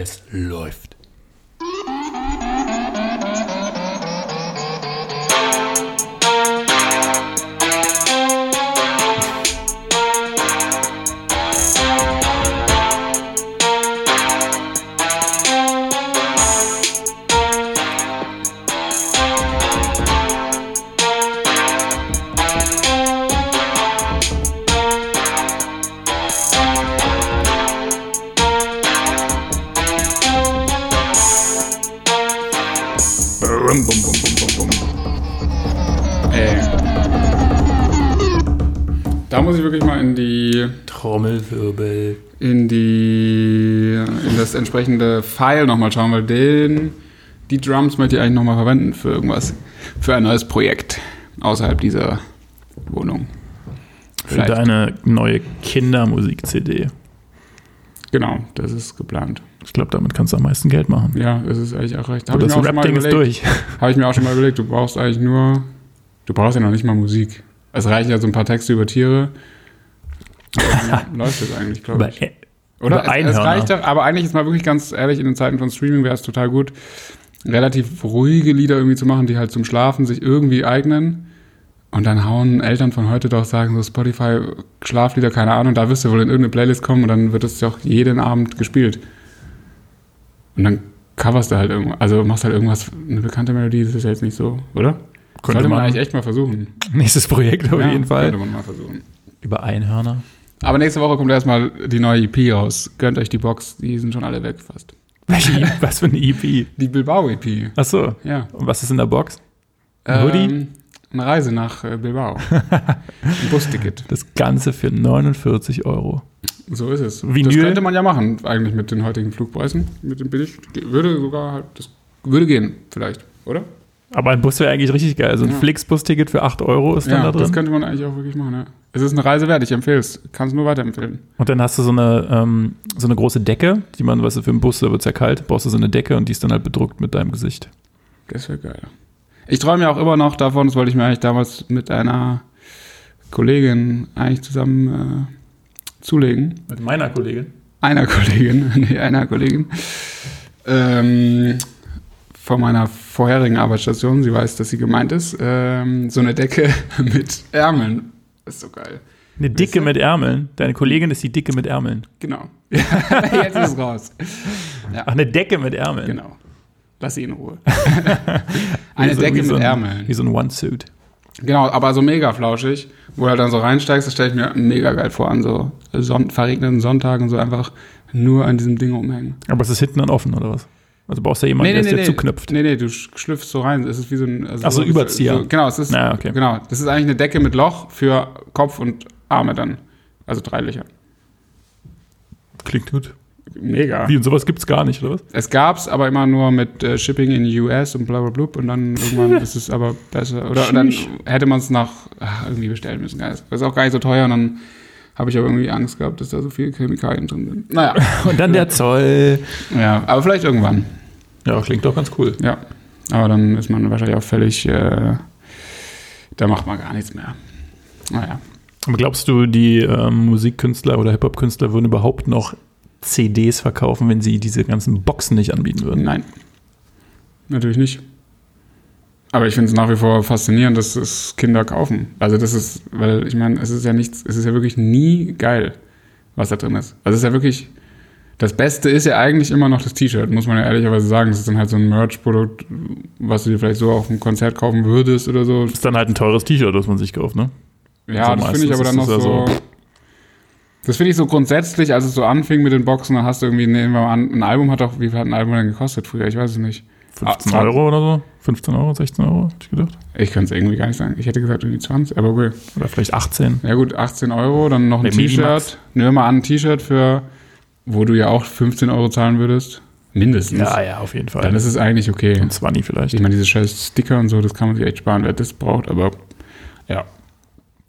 Es läuft. Entsprechende File nochmal schauen, weil den die Drums möchte ich eigentlich nochmal verwenden für irgendwas, für ein neues Projekt außerhalb dieser Wohnung. Für Vielleicht. deine neue Kindermusik-CD. Genau, das ist geplant. Ich glaube, damit kannst du am meisten Geld machen. Ja, das ist eigentlich auch recht. Hab das Rap-Ding ist durch. Habe ich mir auch schon mal überlegt, du brauchst eigentlich nur, du brauchst ja noch nicht mal Musik. Es reichen ja so ein paar Texte über Tiere. Läuft das eigentlich, glaube ich. äh, Oder? über Es, es reicht doch, aber eigentlich ist mal wirklich ganz ehrlich, in den Zeiten von Streaming wäre es total gut, relativ ruhige Lieder irgendwie zu machen, die halt zum Schlafen sich irgendwie eignen. Und dann hauen Eltern von heute doch sagen, so Spotify, Schlaflieder, keine Ahnung, da wirst du wohl in irgendeine Playlist kommen und dann wird es ja auch jeden Abend gespielt. Und dann coverst du halt irgendwas, also machst halt irgendwas, eine bekannte Melodie, das ist ja jetzt nicht so, oder? Könnte Sollte man man. eigentlich echt mal versuchen. Nächstes Projekt auf Ja, jeden Fall. Könnte man mal versuchen. Über Einhörner. Aber nächste Woche kommt erstmal die neue EP raus. Gönnt euch die Box, die sind schon alle weg fast. Welche, E was für eine EP? Die Bilbao EP. Achso. Ja. Und was ist in der Box? Ein Hoodie? Ähm, eine Reise nach äh, Bilbao. Ein Busticket. Das Ganze für 49 Euro. So ist es. Vinyl? Das könnte man ja machen, eigentlich mit den heutigen Flugpreisen. Mit dem Billig. Würde sogar halt, das würde gehen, vielleicht, oder? Aber ein Bus wäre eigentlich richtig geil. So ein Ja. Flix-Bus-Ticket für 8 Euro ist dann Ja, da drin. das könnte man eigentlich auch wirklich machen, ja. Es ist eine Reise wert, ich empfehle es. Kann es nur weiterempfehlen. Und dann hast du so eine, ähm, so eine große Decke, die man, weißt du, für einen Bus, da wird es ja kalt, brauchst du so eine Decke und die ist dann halt bedruckt mit deinem Gesicht. Das wäre geil. Ich träume ja auch immer noch davon, das wollte ich mir eigentlich damals mit einer Kollegin eigentlich zusammen äh, zulegen. Mit meiner Kollegin. einer Kollegin, nee, einer Kollegin, ähm, von meiner vorherigen Arbeitsstation, sie weiß, dass sie gemeint ist, ähm, so eine Decke mit Ärmeln. Das ist so geil. Eine Dicke du? mit Ärmeln. Deine Kollegin ist die Dicke mit Ärmeln. Genau. Jetzt ist es raus. Ach, eine Decke mit Ärmeln. Genau. Lass sie in Ruhe. Eine so- Decke so mit ein, Ärmeln. Wie so ein One-Suit. Genau, aber so mega flauschig, wo du halt dann so reinsteigst, das stelle ich mir mega geil vor, an so Son verregneten Sonntagen so einfach nur an diesem Ding umhängen. Aber es ist hinten dann offen, oder was? Also brauchst du ja jemanden, der es dir zuknüpft. Nee, nee, du sch- schlüpfst so rein. Es ist wie so ein. Also Ach so, Überzieher. So, genau, es ist. Na, okay. Genau. Das ist eigentlich eine Decke mit Loch für Kopf und Arme dann. Also drei Löcher. Klingt gut. Mega. Wie, und sowas gibt's gar nicht, oder was? Es gab's aber immer nur mit äh, Shipping in US und bla bla blub und dann irgendwann ist es aber besser. Oder dann hätte man es nach ach, irgendwie bestellen müssen. Das ist auch gar nicht so teuer und dann habe ich aber irgendwie Angst gehabt, dass da so viele Chemikalien drin sind. Naja. Und dann der Zoll. ja, aber vielleicht irgendwann. Ja, klingt doch ganz cool. Ja. Aber dann ist man wahrscheinlich auch völlig. Äh, da macht man gar nichts mehr. Naja. Aber glaubst du, die ähm, Musikkünstler oder Hip-Hop-Künstler würden überhaupt noch CDs verkaufen, wenn sie diese ganzen Boxen nicht anbieten würden? Nein. Natürlich nicht. Aber ich finde es nach wie vor faszinierend, dass es Kinder kaufen. Also das ist, weil ich meine, es ist ja nichts, es ist ja wirklich nie geil, was da drin ist. Also es ist ja wirklich, das Beste ist ja eigentlich immer noch das T-Shirt, muss man ja ehrlicherweise sagen. Das ist dann halt so ein Merch-Produkt, was du dir vielleicht so auf einem Konzert kaufen würdest oder so. ist dann halt ein teures T-Shirt, das man sich kauft, ne? Ja, So das finde ich aber dann noch ist so. das ja Das finde ich so grundsätzlich, als es so anfing mit den Boxen, dann hast du irgendwie, nehmen wir mal an, ein Album hat doch, wie viel hat ein Album denn gekostet früher? Ich weiß es nicht. 15 Ah, Euro oder so? 15 Euro, 16 Euro, hätte ich gedacht. Ich kann es irgendwie gar nicht sagen. Ich hätte gesagt irgendwie 20, aber okay. Oder vielleicht 18. Ja gut, 18 Euro, dann noch ein. T-Shirt. Nehmen wir mal an, ein T-Shirt für, wo du ja auch 15 Euro zahlen würdest. Mindestens. ja, auf jeden Fall. Dann ist es eigentlich okay. und 20 vielleicht. Ich meine, diese scheiß Sticker und so, das kann man sich echt sparen, wer das braucht, aber ja.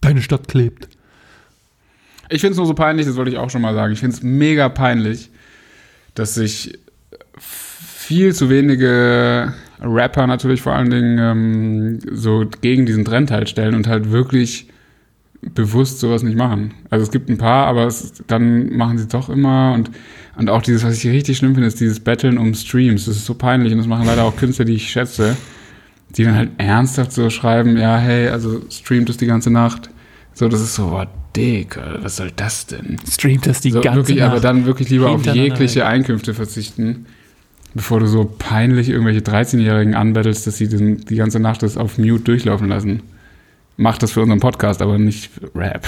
Deine Stadt klebt. Ich finde es nur so peinlich, das wollte ich auch schon mal sagen. Ich finde es mega peinlich, dass sich viel zu wenige Rapper natürlich vor allen Dingen ähm, so gegen diesen Trend halt stellen und halt wirklich bewusst sowas nicht machen. Also es gibt ein paar, aber es, dann machen sie es doch immer und, und auch dieses, was ich richtig schlimm finde, ist dieses Battlen um Streams. Das ist so peinlich und das machen leider auch Künstler, die ich schätze, die dann halt ernsthaft so schreiben, ja, hey, also streamt es die ganze Nacht. So, das ist so, boah, dick, was soll das denn? Streamt das die so, ganze wirklich, Nacht. aber dann wirklich lieber auf jegliche. Einkünfte verzichten, bevor du so peinlich irgendwelche 13-Jährigen anbettelst, dass sie den, die ganze Nacht das auf Mute durchlaufen lassen. Mach das für unseren Podcast, aber nicht Rap.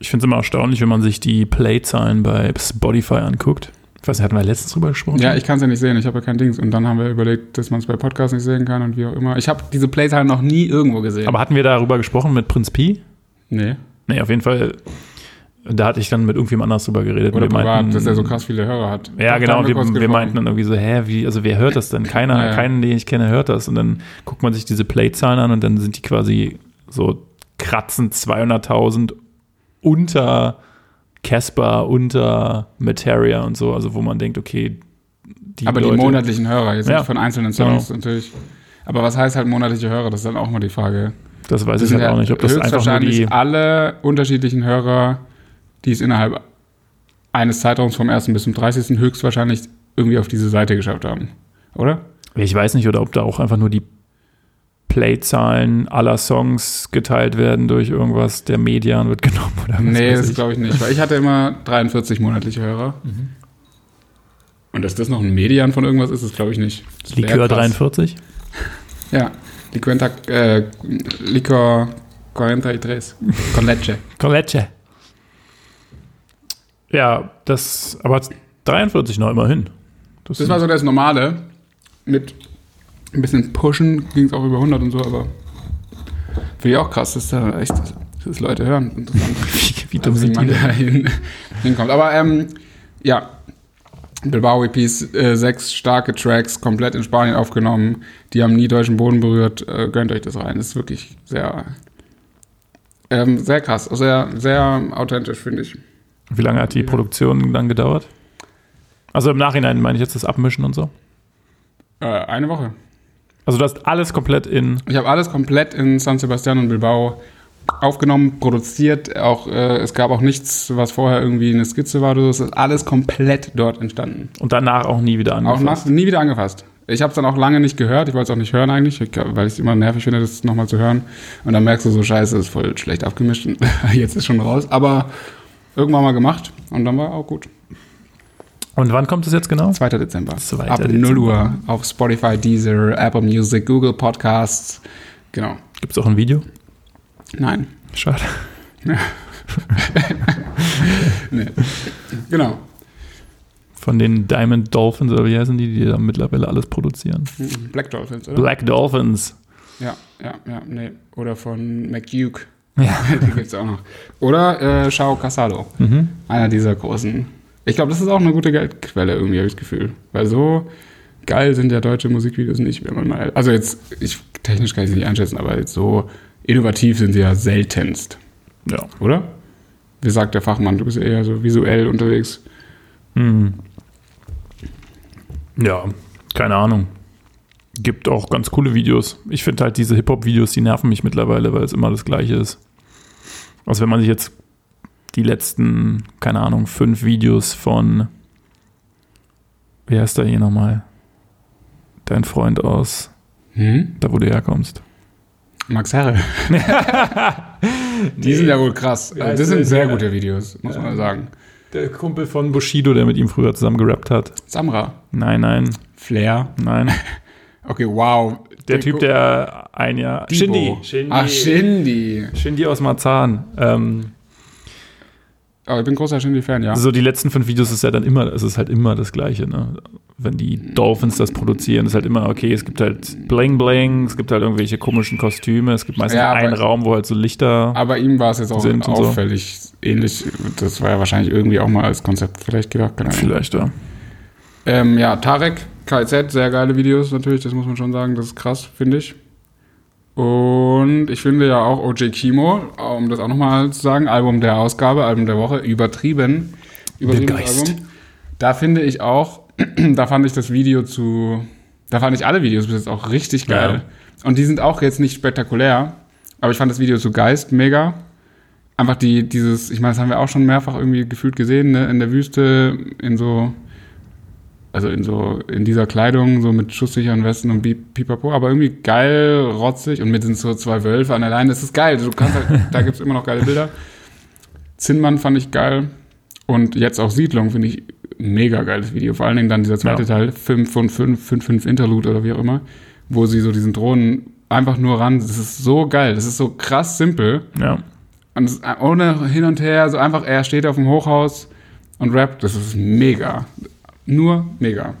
Ich finde es immer erstaunlich, wenn man sich die Play-Zahlen bei Spotify anguckt. Ich weiß nicht, hatten wir letztens drüber gesprochen? Ja, ich kann es ja nicht sehen, ich habe ja kein Dings. Und dann haben wir überlegt, dass man es bei Podcasts nicht sehen kann und wie auch immer. Ich habe diese Playzahlen noch nie irgendwo gesehen. Aber hatten wir darüber gesprochen mit Prinz Pi? nee. Nee, auf jeden Fall. Da hatte ich dann mit irgendjemand anders drüber geredet. Oder privat, meinten- dass er so krass viele Hörer hat. Ja, genau. haben Wir, wir meinten dann irgendwie so, hä, wie, also wer hört das denn? Keiner, Ja, ja. keinen, den ich kenne, hört das. Und dann guckt man sich diese Play-Zahlen an und dann sind die quasi so kratzen 200.000 unter Casper, unter Materia und so. Also wo man denkt, okay, die Aber die Leute, monatlichen Hörer, jetzt Ja. nicht von einzelnen Songs natürlich. Aber was heißt halt monatliche Hörer? Das ist dann auch mal die Frage. das weiß Das ich halt auch nicht, ob das einfach nur die, alle unterschiedlichen Hörer, die es innerhalb eines Zeitraums vom 1. bis zum 30. höchstwahrscheinlich irgendwie auf diese Seite geschafft haben. Oder? ich weiß nicht, oder ob da auch einfach nur die Play-Zahlen aller Songs geteilt werden durch irgendwas, der Median wird genommen oder was nee, das glaube ich nicht. Weil ich hatte immer 43 monatliche Hörer. Mhm. Und dass das noch ein Median von irgendwas ist, das glaube ich nicht. Das Likör krass. 43? Ja. Liquenta, äh, Licor 43. Con leche. Con leche. Ja, das, aber 43 noch immerhin. Das war so das Normale. Mit ein bisschen Pushen ging es auch über 100 und so, aber finde ich auch krass, dass da echt dass das Leute hören. Interessant. wie, wie dumm sind man die da hin, hinkommt. Aber ähm, ja, Bilbao EPs, äh, sechs starke Tracks, komplett in Spanien aufgenommen. Die haben nie deutschen Boden berührt. Äh, gönnt euch das rein. Das ist wirklich sehr, ähm, sehr krass. Sehr, sehr authentisch, finde ich. Wie lange hat die Produktion dann gedauert? Also im Nachhinein meine ich jetzt das Abmischen und so. Äh, eine Woche. Also du hast alles komplett in. Ich habe alles komplett in San Sebastian und Bilbao aufgenommen, produziert. Auch, äh, es gab auch nichts, was vorher irgendwie eine Skizze war. Es ist alles komplett dort entstanden. Und danach auch nie wieder Auch angefasst. nach, nie wieder angefasst. Ich habe es dann auch lange nicht gehört. Ich wollte es auch nicht hören eigentlich, ich- weil ich es immer nervig finde, das nochmal zu hören. Und dann merkst du so, scheiße, ist voll schlecht abgemischt. Jetzt ist schon raus. Aber irgendwann mal gemacht und dann war auch gut. Und wann kommt es jetzt genau? 2. Dezember. 2. Ab Dezember. 0 Uhr auf Spotify, Deezer, Apple Music, Google Podcasts. Genau. Gibt es auch ein Video? Nein. Schade. Nee. Genau. Von den Diamond Dolphins, oder wie heißen die, die da mittlerweile alles produzieren? Black Dolphins, oder? Black Dolphins. Ja, ja, ja, nee. Oder von McDuke. Ja. Die gibt es auch noch. Oder äh, Shao Casado. Mhm. Einer dieser großen. Ich glaube, das ist auch eine gute Geldquelle, irgendwie, habe ich das Gefühl. Weil so geil sind ja deutsche Musikvideos nicht, wenn man mal. Also jetzt, ich, technisch kann ich sie nicht einschätzen, aber jetzt so innovativ sind sie ja seltenst. Ja. Oder? Wie sagt der Fachmann? Du bist eher so visuell unterwegs. Hm. Ja, keine Ahnung. Gibt auch ganz coole Videos. Ich finde halt diese Hip-Hop-Videos, die nerven mich mittlerweile, weil es immer das Gleiche ist. Also wenn man sich jetzt die letzten, keine Ahnung, fünf Videos von, wie heißt der hier nochmal? Dein Freund aus, Hm? da wo du herkommst. Max Herre. Die sind ja wohl krass. Ja, das sind sehr ja. gute Videos, muss man sagen. Der Kumpel von Bushido, der mit ihm früher zusammen gerappt hat. Samra. Nein, nein, Flair. nein. Okay, wow. Der Typ, der ein Jahr. Dibo. Shindy. Ach, Shindy. Shindy aus Marzahn. Ähm, Oh, ich bin großer Shindy-Fan, ja. so die letzten fünf Videos ist ja dann immer, es ist halt immer das Gleiche, ne? Wenn die Dolphins das produzieren, ist halt immer, okay, es gibt halt Bling Bling, es gibt halt irgendwelche komischen Kostüme, es gibt meistens Ja, aber- einen Raum, wo halt so Lichter. Aber ihm war es jetzt auch und so. auffällig ähnlich. Das war ja wahrscheinlich irgendwie auch mal als Konzept vielleicht gedacht. Keine Ahnung. Vielleicht, ja. Ähm, ja, Tarek, KZ, sehr geile Videos natürlich, das muss man schon sagen, das ist krass, finde ich. Und ich finde ja auch OJ Kimo, um das auch nochmal zu sagen, Album der Ausgabe, Album der Woche, übertrieben. Übertriebenes Geist. Album. Da finde ich auch, da fand ich das Video zu, da fand ich alle Videos bis jetzt auch richtig geil. Und die sind auch jetzt nicht spektakulär, Aber ich fand das Video zu Geist mega. Einfach die, dieses, ich meine, das haben wir auch schon mehrfach irgendwie gefühlt gesehen, ne? in der Wüste, in so, also in so, in dieser Kleidung, so mit schusssicheren Westen und Pipapo, aber irgendwie geil, rotzig und mit den so zwei Wölfe an der Leine, das ist geil. Du kannst halt, da gibt's immer noch geile Bilder. Zinnmann fand ich geil. Und jetzt auch Siedlung finde ich mega geiles Video. Vor allen Dingen dann dieser zweite Ja. Teil, 5 von 5, 5, 5 Interlude oder wie auch immer, wo sie so diesen Drohnen einfach nur ran. Das ist so geil. Das ist so krass simpel. Ja. Und es, ohne hin und her, so einfach, er steht auf dem Hochhaus und rappt. Das ist mega. Nur mega.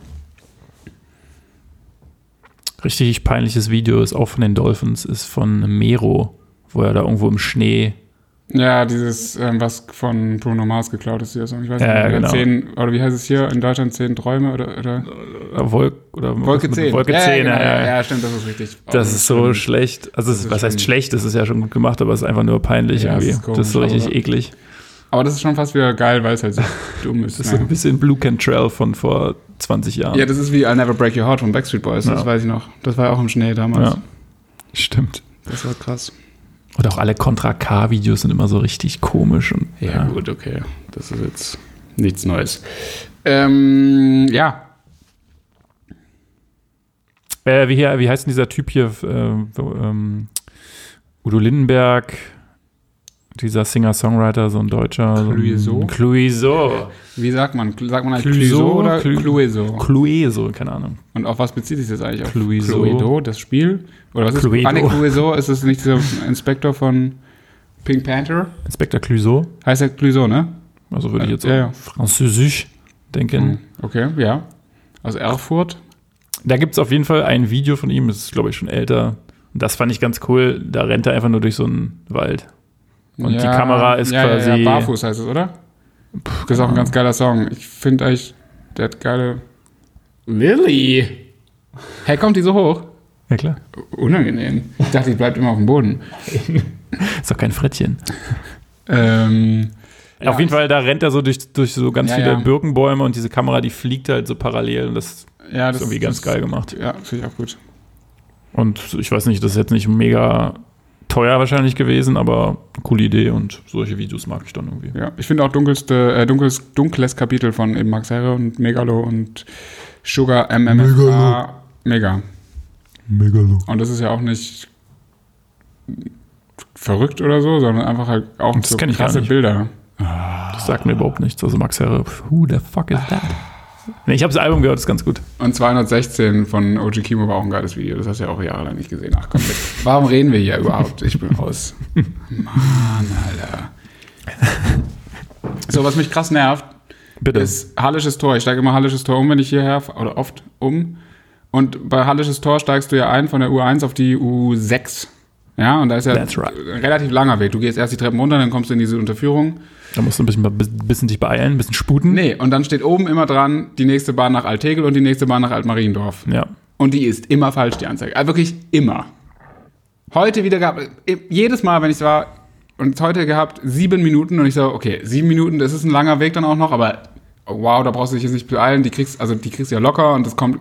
Richtig peinliches Video ist auch von den Dolphins, ist von Mero, wo er da irgendwo im Schnee. Ja, dieses, ähm, was von Bruno Mars geklaut ist hier. So. Ich weiß Ja, nicht, ja, oder genau. zehn, oder wie heißt es hier in Deutschland? Zehn Träume oder, oder Äh, Wolk, oder Wolke 10. Wolke 10, ja, ja, genau, ja, ja, stimmt, das ist richtig. Das Oh, ist so schlimm. schlecht. Also, ist was heißt schlimm. schlecht? Das ist ja schon gut gemacht, aber es ist einfach nur peinlich Ja, irgendwie. ist komisch, das ist so richtig eklig. Aber das ist schon fast wieder geil, weil es halt so dumm ist. Das ist so Ja. ein bisschen Blue Cantrell von vor 20 Jahren. ja, das ist wie I'll Never Break Your Heart von Backstreet Boys, das Ja. weiß ich noch. Das war ja auch im Schnee damals. Ja. Stimmt. Das war krass. Und auch alle Contra K-Videos sind immer so richtig komisch. Und, Ja, gut, okay. Das ist jetzt nichts Neues. Ähm, ja, Äh, wie, hier, wie heißt denn dieser Typ hier? Äh, ähm, Udo Lindenberg, dieser Singer-Songwriter, so ein Deutscher. so Clueso? Wie sagt man? Sagt man halt Clueso oder Clu- Clueso? Clueso, keine Ahnung. Und auf was bezieht sich das eigentlich? Auf Clueso. Cluedo, das Spiel? Oder was ist Cluedo. Ah, nee, Clueso, ist es nicht dieser Inspektor von Pink Panther? Inspektor Clueso. Heißt der Clueso, ne? Also würde ich jetzt Ja, ja. französisch denken. Hm, Okay, ja. Aus Erfurt. Da gibt es auf jeden Fall ein Video von ihm, das ist, glaube ich, schon älter. Und das fand ich ganz cool. Da rennt er einfach nur durch so einen Wald. Und die Kamera ist ja, quasi- Ja, ja, Barfuß heißt es, oder? das ist auch ein ganz geiler Song. Ich finde eigentlich, der hat geile. Lilly! Hey, kommt die so hoch? Ja, klar. Unangenehm. Ich dachte, die bleibt immer auf dem Boden. Ist doch kein Frettchen. Ähm, ja. Auf jeden Fall, da rennt er so durch, durch so ganz Ja, viele ja. Birkenbäume und diese Kamera, die fliegt halt so parallel. Und das Ja, ist irgendwie ganz geil gemacht. Ja, finde ich auch gut. Und ich weiß nicht, das ist jetzt nicht mega teuer wahrscheinlich gewesen, aber eine coole Idee und solche Videos mag ich dann irgendwie. Ja, ich finde auch dunkelste, äh, dunkles, dunkles Kapitel von eben Max Herre und Megalo und Sugar MMFA. Mega. Megalo. Und das ist ja auch nicht verrückt oder so, sondern einfach halt auch Das so krasse. Bilder. Das sagt mir überhaupt nichts. Also Max Herre, who the fuck is that? Nee, ich habe das Album gehört, ist ganz gut. Und 216 von OG Kimo war auch ein geiles Video. Das hast du ja auch jahrelang nicht gesehen. Ach komm, bitte. warum reden wir hier überhaupt? Ich bin raus. Mann, Alter. So, was mich krass nervt, Bitte. ist Hallisches Tor. Ich steige immer Hallisches Tor um, wenn ich hierher oder oft um. Und bei Hallisches Tor steigst du ja ein von der U1 auf die U6. Ja, und da ist ja right. ein relativ langer Weg. Du gehst erst die Treppen runter, dann kommst du in diese Unterführung. Da musst du ein bisschen, ein bisschen dich beeilen, ein bisschen sputen. Nee, und dann steht oben immer dran, die nächste Bahn nach Altegel und die nächste Bahn nach Altmariendorf. Ja. Und die ist immer falsch, die Anzeige. Also wirklich immer. Heute wieder gehabt, jedes Mal, wenn ich war, und heute gehabt, sieben Minuten und ich so, okay, sieben Minuten, das ist ein langer Weg dann auch noch, aber wow, da brauchst du dich jetzt nicht beeilen, die kriegst, also die kriegst du ja locker und das kommt,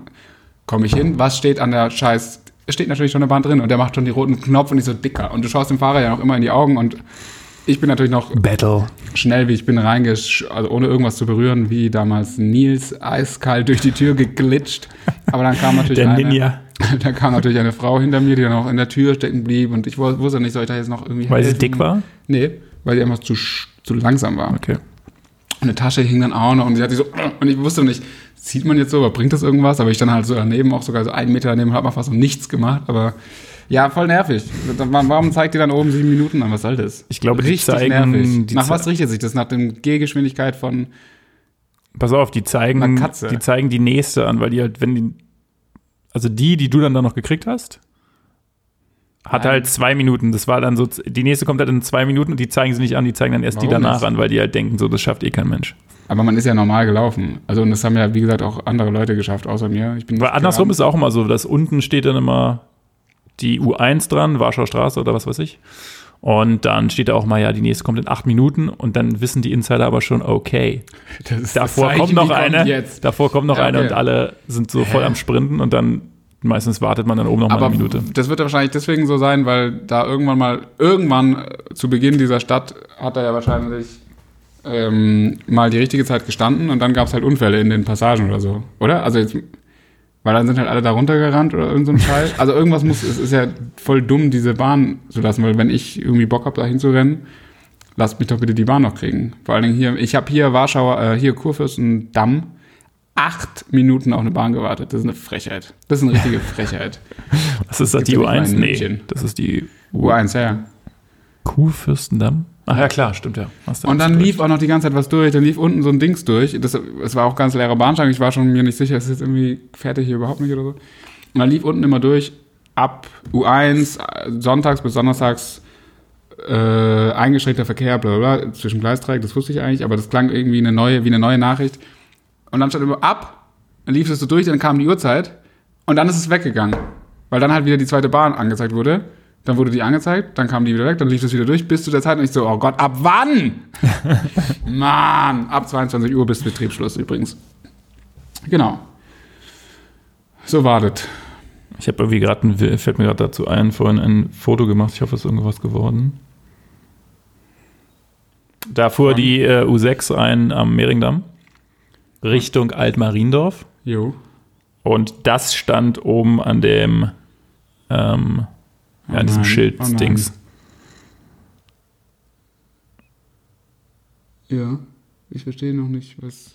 komme ich hin, was steht an der Scheiß, es steht natürlich schon eine Bahn drin und der macht schon die roten Knopf und ich so dicker und du schaust dem Fahrer ja noch immer in die Augen und ich bin natürlich noch Battle. schnell, wie ich bin, reingesch, also ohne irgendwas zu berühren, wie damals Nils eiskalt durch die Tür geglitscht. Aber dann kam natürlich Der eine, Ninja. dann kam natürlich eine Frau hinter mir, die dann auch in der Tür stecken blieb und ich wus- wusste nicht, soll ich da jetzt noch irgendwie Weil sie helfen? dick war? Nee, weil sie einfach zu, zu langsam war. Okay. Und eine Tasche hing dann auch noch und sie hat sich so, und ich wusste nicht, sieht man jetzt so, aber bringt das irgendwas? Aber ich stand halt so daneben, auch sogar so einen Meter daneben, und hab mal fast so nichts gemacht, aber ja, voll nervig. Warum zeigt die dann oben sieben Minuten an? Was soll das? Ich glaube, die Richtig zeigen- nervig. die Nach was richtet sich das? Nach der Gehgeschwindigkeit von, Pass auf, die zeigen, die zeigen die nächste an, weil die halt, wenn die, also die, die du dann da noch gekriegt hast, hat halt zwei Minuten. Das war dann so, die nächste kommt halt in zwei Minuten und die zeigen sie nicht an, die zeigen dann erst die Warum danach nicht? an, weil die halt denken, so, das schafft eh kein Mensch. aber man ist ja normal gelaufen. Also, und das haben ja, wie gesagt, auch andere Leute geschafft, außer mir. Ich bin andersrum gerannt. ist es auch immer so, dass unten steht dann immer die U1 dran, Warschauer Straße oder was weiß ich. Und dann steht da auch mal, ja, die nächste kommt in acht Minuten und dann wissen die Insider aber schon, okay, das ist das davor Zeichen, kommt noch eine, Jetzt. davor kommt noch Ja, eine okay. und alle sind so voll am Sprinten und dann meistens wartet man dann oben noch mal Aber eine Minute. das wird ja wahrscheinlich deswegen so sein, weil da irgendwann mal, irgendwann äh, zu Beginn dieser Stadt hat er ja wahrscheinlich ähm, mal die richtige Zeit gestanden und dann gab es halt Unfälle in den Passagen oder so, oder? Also jetzt, weil dann sind halt alle da runtergerannt oder irgend so ein Scheiß. Also irgendwas muss, es ist ja voll dumm, diese Bahn zu lassen, weil wenn ich irgendwie Bock habe, da hinzurennen, lasst mich doch bitte die Bahn noch kriegen. Vor allen Dingen hier, ich habe hier Warschauer, äh, hier Kurfürstendamm, acht Minuten auf eine Bahn gewartet. Das ist eine Frechheit. Das ist eine richtige Frechheit. Was ist das, die ja nicht mal U1? in Nee, das ist die U1, ja. Kurfürstendamm. Ach ja, klar, stimmt ja. Und dann lief auch noch die ganze Zeit was durch. Dann lief unten so ein Dings durch. Das, es war auch ganz leerer Bahnsteig. Ich war schon mir nicht sicher, ist jetzt irgendwie fertig hier überhaupt nicht oder so. Und dann lief unten immer durch ab U1, äh, sonntags bis donnerstags äh, eingeschränkter Verkehr, bla bla bla, zwischen Gleisdreieck, das wusste ich eigentlich, aber das klang irgendwie eine neue, wie eine neue Nachricht. Und dann stand immer ab, dann lief es so durch, dann kam die Uhrzeit und dann ist es weggegangen. Weil dann halt wieder die zweite Bahn angezeigt wurde. Dann wurde die angezeigt, dann kam die wieder weg, dann lief es wieder durch bis zu der Zeit und ich so, oh Gott, ab wann? Mann, ab 22 Uhr bis Betriebsschluss übrigens. Genau. So war das. Ich habe irgendwie gerade, fällt mir gerade dazu ein, vorhin ein Foto gemacht. Ich hoffe, es ist irgendwas geworden. Da fuhr die äh, U6 ein am Mehringdamm Richtung Altmariendorf. Jo. Und das stand oben an dem, ähm, ja, an diesem oh nein. Dings. Ja, ich verstehe noch nicht, was.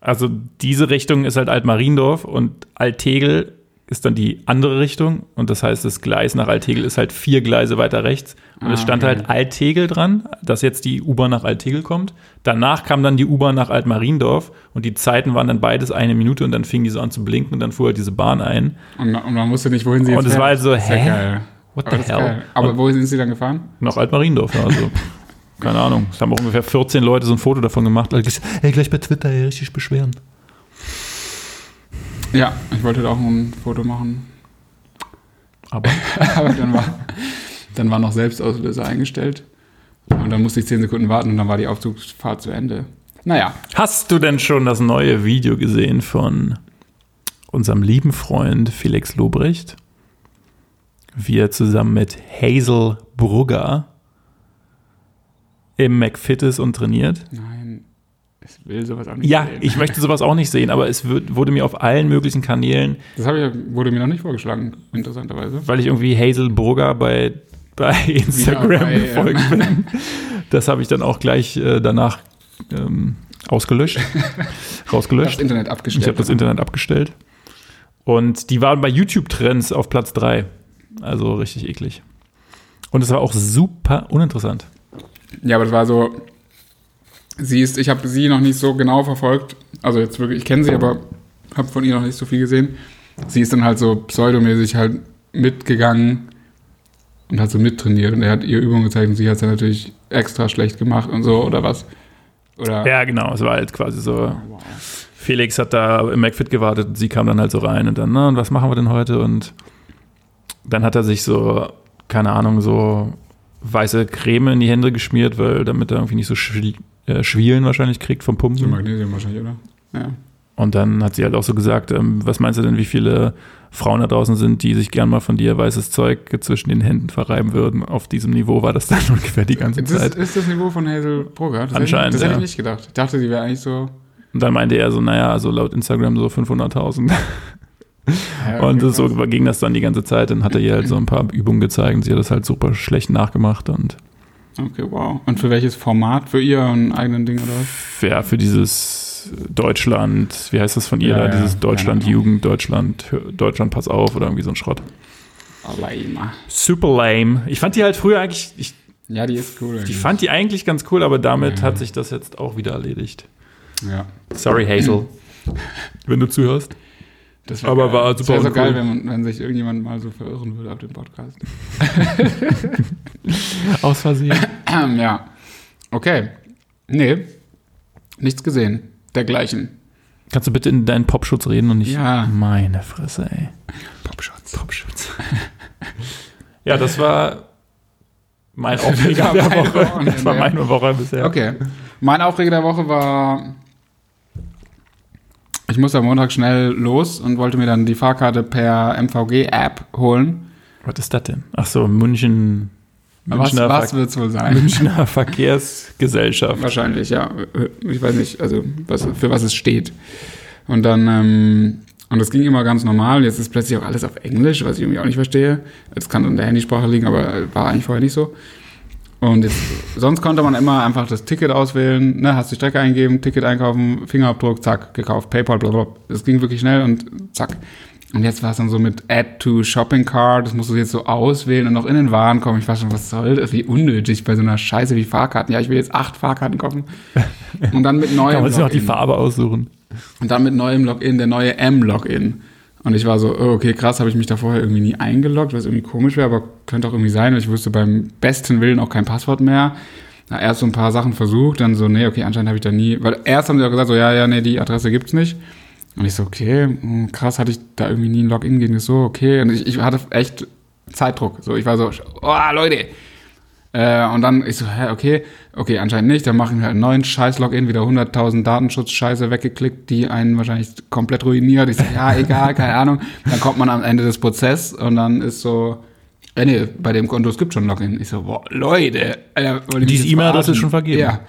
Also diese Richtung ist halt Altmariendorf und Altegel ist dann die andere Richtung. Und das heißt, das Gleis nach Altegel ist halt vier Gleise weiter rechts. Und Ah, es stand okay. halt Altegel dran, dass jetzt die U-Bahn nach Altegel kommt. Danach kam dann die U-Bahn nach Altmariendorf und die Zeiten waren dann beides eine Minute und dann fing die so an zu blinken und dann fuhr halt diese Bahn ein. Und, und man wusste nicht, wohin sie jetzt Und es war halt so, hä? What Aber, the hell? geil. Aber wohin sind sie dann gefahren? Nach Altmariendorf, ja, also. Keine Ahnung. Es haben auch ungefähr 14 Leute so ein Foto davon gemacht. Also, ey, gleich bei Twitter ey, richtig beschweren. Ja, ich wollte da auch ein Foto machen. Aber Aber dann war, dann war noch Selbstauslöser eingestellt. Und dann musste ich 10 Sekunden warten und dann war die Aufzugsfahrt zu Ende. Naja, Hast du denn schon das neue Video gesehen von unserem lieben Freund Felix Lobrecht? Wie er zusammen mit Hazel Brugger im McFit ist und trainiert? nein, ich will sowas auch nicht Ja, sehen. ich möchte sowas auch nicht sehen, aber es wird, wurde mir auf allen möglichen Kanälen, Das habe ich, ja- wurde mir noch nicht vorgeschlagen, interessanterweise. weil ich irgendwie Hazel Brugger bei, bei Instagram Ja, bei, gefolgt bin, das habe ich dann auch gleich äh, danach ähm, ausgelöscht, Das rausgelöscht. Internet abgestellt. Ich habe das Internet abgestellt. Und die waren bei YouTube-Trends auf Platz 3. Also richtig eklig. Und es war auch super uninteressant. Ja, aber das war so. Sie ist, ich habe sie noch nicht so genau verfolgt. Also jetzt wirklich, ich kenne sie, aber habe von ihr noch nicht so viel gesehen. Sie ist dann halt so pseudomäßig halt mitgegangen und hat so mittrainiert und er hat ihr Übungen gezeigt und sie hat es dann natürlich extra schlecht gemacht und so oder was. Oder Ja, genau. Es war halt quasi so. wow. Felix hat da im McFit gewartet und sie kam dann halt so rein und dann, na, und was machen wir denn heute? Und dann hat er sich so, keine Ahnung, so weiße Creme in die Hände geschmiert, weil damit er irgendwie nicht so äh, Schwielen wahrscheinlich kriegt vom so Pumpen. Magnesium wahrscheinlich, oder? Ja. Und dann hat sie halt auch so gesagt, ähm, was meinst du denn, wie viele Frauen da draußen sind, die sich gern mal von dir weißes Zeug zwischen den Händen verreiben würden? Auf diesem Niveau war das dann ungefähr die ganze das, Zeit. ist das Niveau von Hazel Brugger? Das Anscheinend, Hätte ich, das hätte ja. ich nicht gedacht. Ich dachte, sie wäre eigentlich so. Und dann meinte er so, naja, also laut Instagram so 500.000. Ja, Und so ging das dann die ganze Zeit. Dann hat er ihr halt so ein paar Übungen gezeigt und sie hat das halt super schlecht nachgemacht. Und Okay, wow. Und für welches Format? Für ihren eigenen Ding oder was? ja, für dieses Deutschland, wie heißt das von ihr Ja, da? Dieses keine Deutschland. Jugend, Deutschland, Deutschland pass auf oder irgendwie so ein Schrott. Aber immer. Super lame. Ich fand die halt früher eigentlich, ich Ja, die ist cool. Eigentlich. fand die eigentlich ganz cool, aber damit Ja. hat sich das jetzt auch wieder erledigt. Ja. Sorry, Hazel. Wenn du zuhörst. Das Aber geil. war Das super wäre so geil, wenn, man, wenn sich irgendjemand mal so verirren würde auf dem Podcast. Aus Versehen. ja. Okay. Nee. Nichts gesehen. Dergleichen. Kannst du bitte in deinen Popschutz reden und nicht. Ja. Meine Fresse, ey. Popschutz. Popschutz. ja, das war mein Aufreger der Woche. Das war meine Woche bisher. Okay. Mein Aufreger der Woche war. Ich musste am Montag schnell los und wollte mir dann die Fahrkarte per MVG-App holen. Was ist das denn? Ach so, München. Was, Münchner was Ver- wird es wohl sein? Münchner Verkehrsgesellschaft. Wahrscheinlich, ja. Ich weiß nicht, also was, für was es steht. Und dann, ähm, und das ging immer ganz normal. Jetzt ist plötzlich auch alles auf Englisch, was ich irgendwie auch nicht verstehe. Das kann an der Handysprache liegen, aber war eigentlich vorher nicht so. Und jetzt, sonst konnte man immer einfach das Ticket auswählen, ne, hast die Strecke eingeben, Ticket einkaufen, Fingerabdruck, zack, gekauft, PayPal, blablabla. Das ging wirklich schnell und zack. Und jetzt war es dann so mit Add to Shopping Card, das musst du jetzt so auswählen und noch in den Waren kommen. Ich war schon, was soll das? Wie unnötig bei so einer Scheiße wie Fahrkarten. Ja, ich will jetzt acht Fahrkarten kaufen. Und dann mit neuem Kann man sich noch die. Farbe aussuchen. Und dann mit neuem Login, der neue M-Login. Und ich war so, oh, okay, krass, habe ich mich da vorher irgendwie nie eingeloggt, was irgendwie komisch wäre, aber könnte auch irgendwie sein. weil Ich wusste beim besten Willen auch kein Passwort mehr. Na, erst so ein paar Sachen versucht, dann so, nee, okay, anscheinend habe ich da nie, weil erst haben sie auch gesagt, so, ja, ja, nee, die Adresse gibt's nicht. Und ich so, okay, hm, krass, hatte ich da irgendwie nie ein Login gegen so, okay. Und ich, ich hatte echt Zeitdruck. So, ich war so, oh, Leute. Äh, und dann ich so, hä, okay, okay, anscheinend nicht. Dann machen wir halt einen neuen Scheiß-Login, wieder 100.000 Datenschutz-Scheiße weggeklickt, die einen wahrscheinlich komplett ruiniert. Ich so, ja, egal, keine Ahnung. Dann kommt man am Ende des Prozesses und dann ist so, äh, nee, bei dem Konto, es gibt schon Login. Ich so, boah, Leute. Mich Diese E-Mail-Adresse ist schon vergeben. Ja.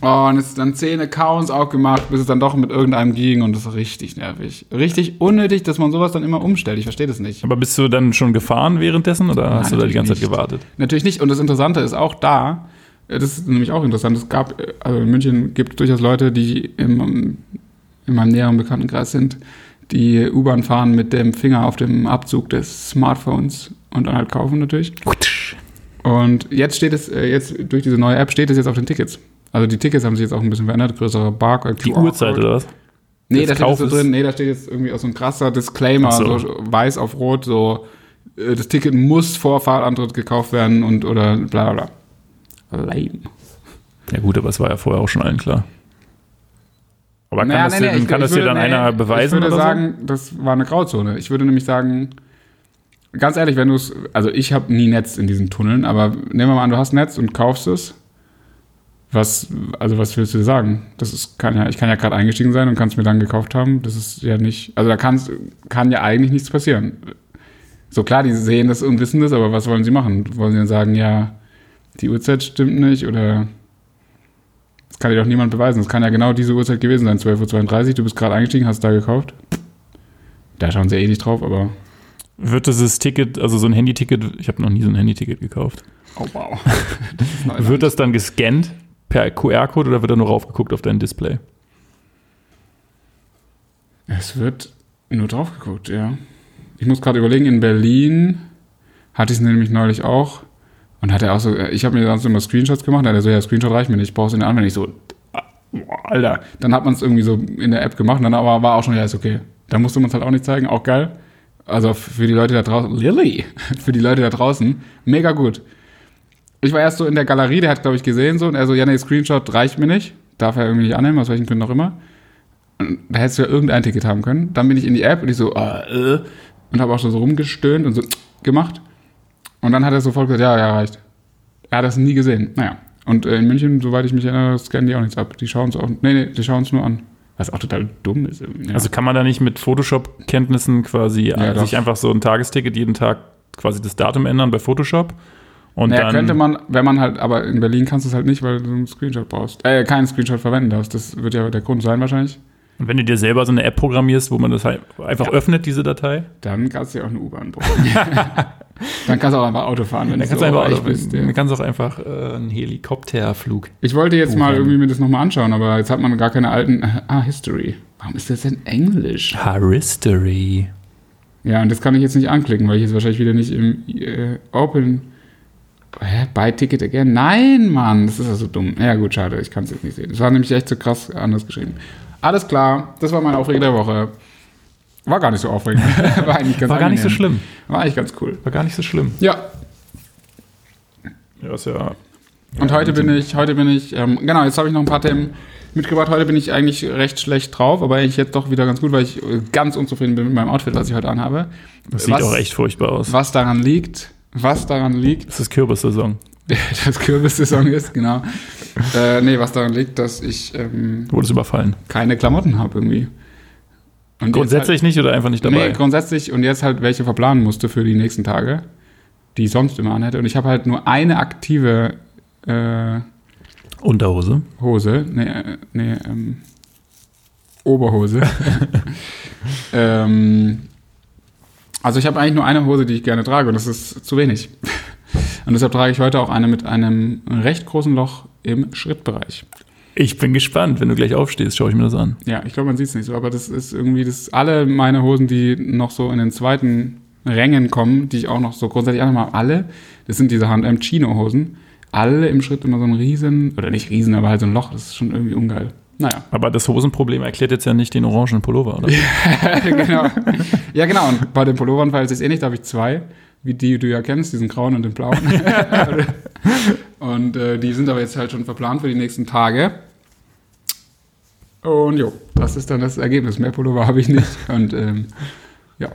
Und es dann zehn Accounts aufgemacht, bis es dann doch mit irgendeinem ging und das ist richtig nervig. Richtig unnötig, dass man sowas dann immer umstellt. Ich verstehe das nicht. Aber bist du dann schon gefahren währenddessen oder hast du da die ganze Zeit nicht. gewartet? Natürlich nicht. Und das Interessante ist auch da, äh, das ist nämlich auch interessant, es gab, äh, also in München gibt es durchaus Leute, die im, in meinem näheren Bekanntenkreis sind, die U-Bahn fahren mit dem Finger auf dem Abzug des Smartphones und dann halt kaufen natürlich. Und jetzt steht es, äh, jetzt durch diese neue App steht es jetzt auf den Tickets. Also die Tickets haben sich jetzt auch ein bisschen verändert, größere Barcode. Die Uhrzeit oder was? Nee, da steht so drin, nee, da steht jetzt irgendwie auch so ein krasser Disclaimer, so. so. weiß auf rot, so äh, das Ticket muss vor Fahrtantritt gekauft werden und oder bla bla bla. Lame. Ja gut, aber es war ja vorher auch schon allen klar. Aber kann Naja, das, nee, dir, nee, ich- kann ich das dir würde- dann nee, einer beweisen Ich würde sagen, das war eine Grauzone. Ich würde nämlich sagen, ganz ehrlich, wenn du es, also ich habe nie Netz in diesen Tunneln, aber nehmen wir mal an, du hast Netz und kaufst es. Was, also was willst du sagen? Das ist, kann ja, ich kann ja gerade eingestiegen sein und kann es mir dann gekauft haben. Das ist ja nicht, also da kann's, kann ja eigentlich nichts passieren. So klar, die sehen das und wissen das, aber was wollen sie machen? Wollen sie dann sagen, ja, die Uhrzeit stimmt nicht oder das kann dir doch niemand beweisen. Das kann ja genau diese Uhrzeit gewesen sein, 12.32 Uhr, du bist gerade eingestiegen, hast da gekauft. Da schauen sie eh nicht drauf, aber? Wird dieses Ticket, also so ein Handyticket, ich habe noch nie so ein Handyticket gekauft. oh wow. Das. Wird das dann gescannt per QR-Code oder wird da nur raufgeguckt auf dein Display? Es wird nur drauf geguckt, ja. Ich muss gerade überlegen, in Berlin hatte ich es nämlich neulich auch und hat er auch so, ich habe mir sonst immer Screenshots gemacht, da hat er so, ja, Screenshot reicht mir nicht, ich brauche es in der Anwendung. Ich so, boah, Alter, dann hat man es irgendwie so in der App gemacht dann aber war auch schon, ja, ist okay. Da musste man es halt auch nicht zeigen, auch geil. Also für die Leute da draußen, Lilly, für die Leute da draußen, mega gut. Ich war erst so in der Galerie, der hat, glaube ich, gesehen so und er so, ja, nee, Screenshot reicht mir nicht, darf er irgendwie nicht annehmen, aus welchen Gründen auch immer. Und da hättest du ja irgendein Ticket haben können. Dann bin ich in die App und ich so, ah, äh, und habe auch schon so rumgestöhnt und so gemacht. Und dann hat er sofort gesagt, ja, ja, reicht. Er hat das nie gesehen. Naja. Und äh, in München, soweit ich mich erinnere, scannen die auch nichts ab. Die schauen es auch, nee, nee, die schauen es nur an. Was auch total dumm ist. Ja. Also kann man da nicht mit Photoshop-Kenntnissen quasi äh, Ja, doch. sich einfach so ein Tagesticket jeden Tag quasi das Datum ändern bei Photoshop? Und naja, dann könnte man, wenn man halt, aber in Berlin kannst du es halt nicht, weil du einen Screenshot brauchst. Äh, keinen Screenshot verwenden darfst. Das wird ja der Grund sein wahrscheinlich. Und wenn du dir selber so eine App programmierst, wo man das halt einfach öffnet, diese Datei, Dann kannst du ja auch eine U-Bahn brauchen. dann kannst du auch einfach Auto fahren, wenn dann du kannst so du einfach, reich bist. Ja. dann kannst du auch einfach äh, einen Helikopterflug. Ich wollte jetzt mal Buchen. irgendwie mir das nochmal anschauen, aber jetzt hat man gar keine alten. Ah, History. Warum ist das denn Englisch? Haristory. Ja, und das kann ich jetzt nicht anklicken, weil ich jetzt wahrscheinlich wieder nicht im äh, Open. Hä? Buy Ticket again? Nein, Mann, das ist ja so dumm. Ja, gut, schade, ich kann es jetzt nicht sehen. Das war nämlich echt so krass anders geschrieben. Alles klar, das war mein Aufreger der Woche. War gar nicht so aufregend. war eigentlich ganz War gar nicht so schlimm. War eigentlich ganz cool. War gar nicht so schlimm. Ja, Ja, ist ja. Und heute bin ich, heute bin ich, ähm, genau, jetzt habe ich noch ein paar Themen mitgebracht. Heute bin ich eigentlich recht schlecht drauf, aber eigentlich jetzt doch wieder ganz gut, weil ich äh, ganz unzufrieden bin mit meinem Outfit, was ich heute anhabe. Das sieht was, auch echt furchtbar aus. Was daran liegt, was daran liegt, Das ist Kürbissaison. dass Kürbissaison ist, genau. äh, nee, was daran liegt, dass ich ähm, Du wurdest überfallen. keine Klamotten habe irgendwie. Und Grundsätzlich nicht oder einfach nicht halt, dabei? Nee, grundsätzlich und jetzt halt welche verplanen musste für die nächsten Tage, die ich sonst immer anhätte. Und ich habe halt nur eine aktive äh, Unterhose. Hose, nee, äh, nee, ähm, Oberhose. ähm, also ich habe eigentlich nur eine Hose, die ich gerne trage und das ist zu wenig. Und deshalb trage ich heute auch eine mit einem recht großen Loch im Schrittbereich. Ich bin gespannt. Wenn du gleich aufstehst, schaue ich mir das an. Ja, ich glaube, man sieht es nicht so, aber das ist irgendwie, das alle meine Hosen, die noch so in den zweiten Rängen kommen, die ich auch noch so grundsätzlich einfach mal alle, das sind diese H&M Chino-Hosen, alle im Schritt immer so ein riesen, oder nicht riesen, aber halt so ein Loch, das ist schon irgendwie ungeil. Naja. Aber das Hosenproblem erklärt jetzt ja nicht den orangen Pullover, oder? genau. Ja, genau. Und bei den Pullovern verhält es sich ähnlich. Da habe ich zwei, wie die du ja kennst, diesen grauen und den blauen. und äh, die sind aber jetzt halt schon verplant für die nächsten Tage. Und jo, das ist dann das Ergebnis. Mehr Pullover habe ich nicht. Und ähm, ja.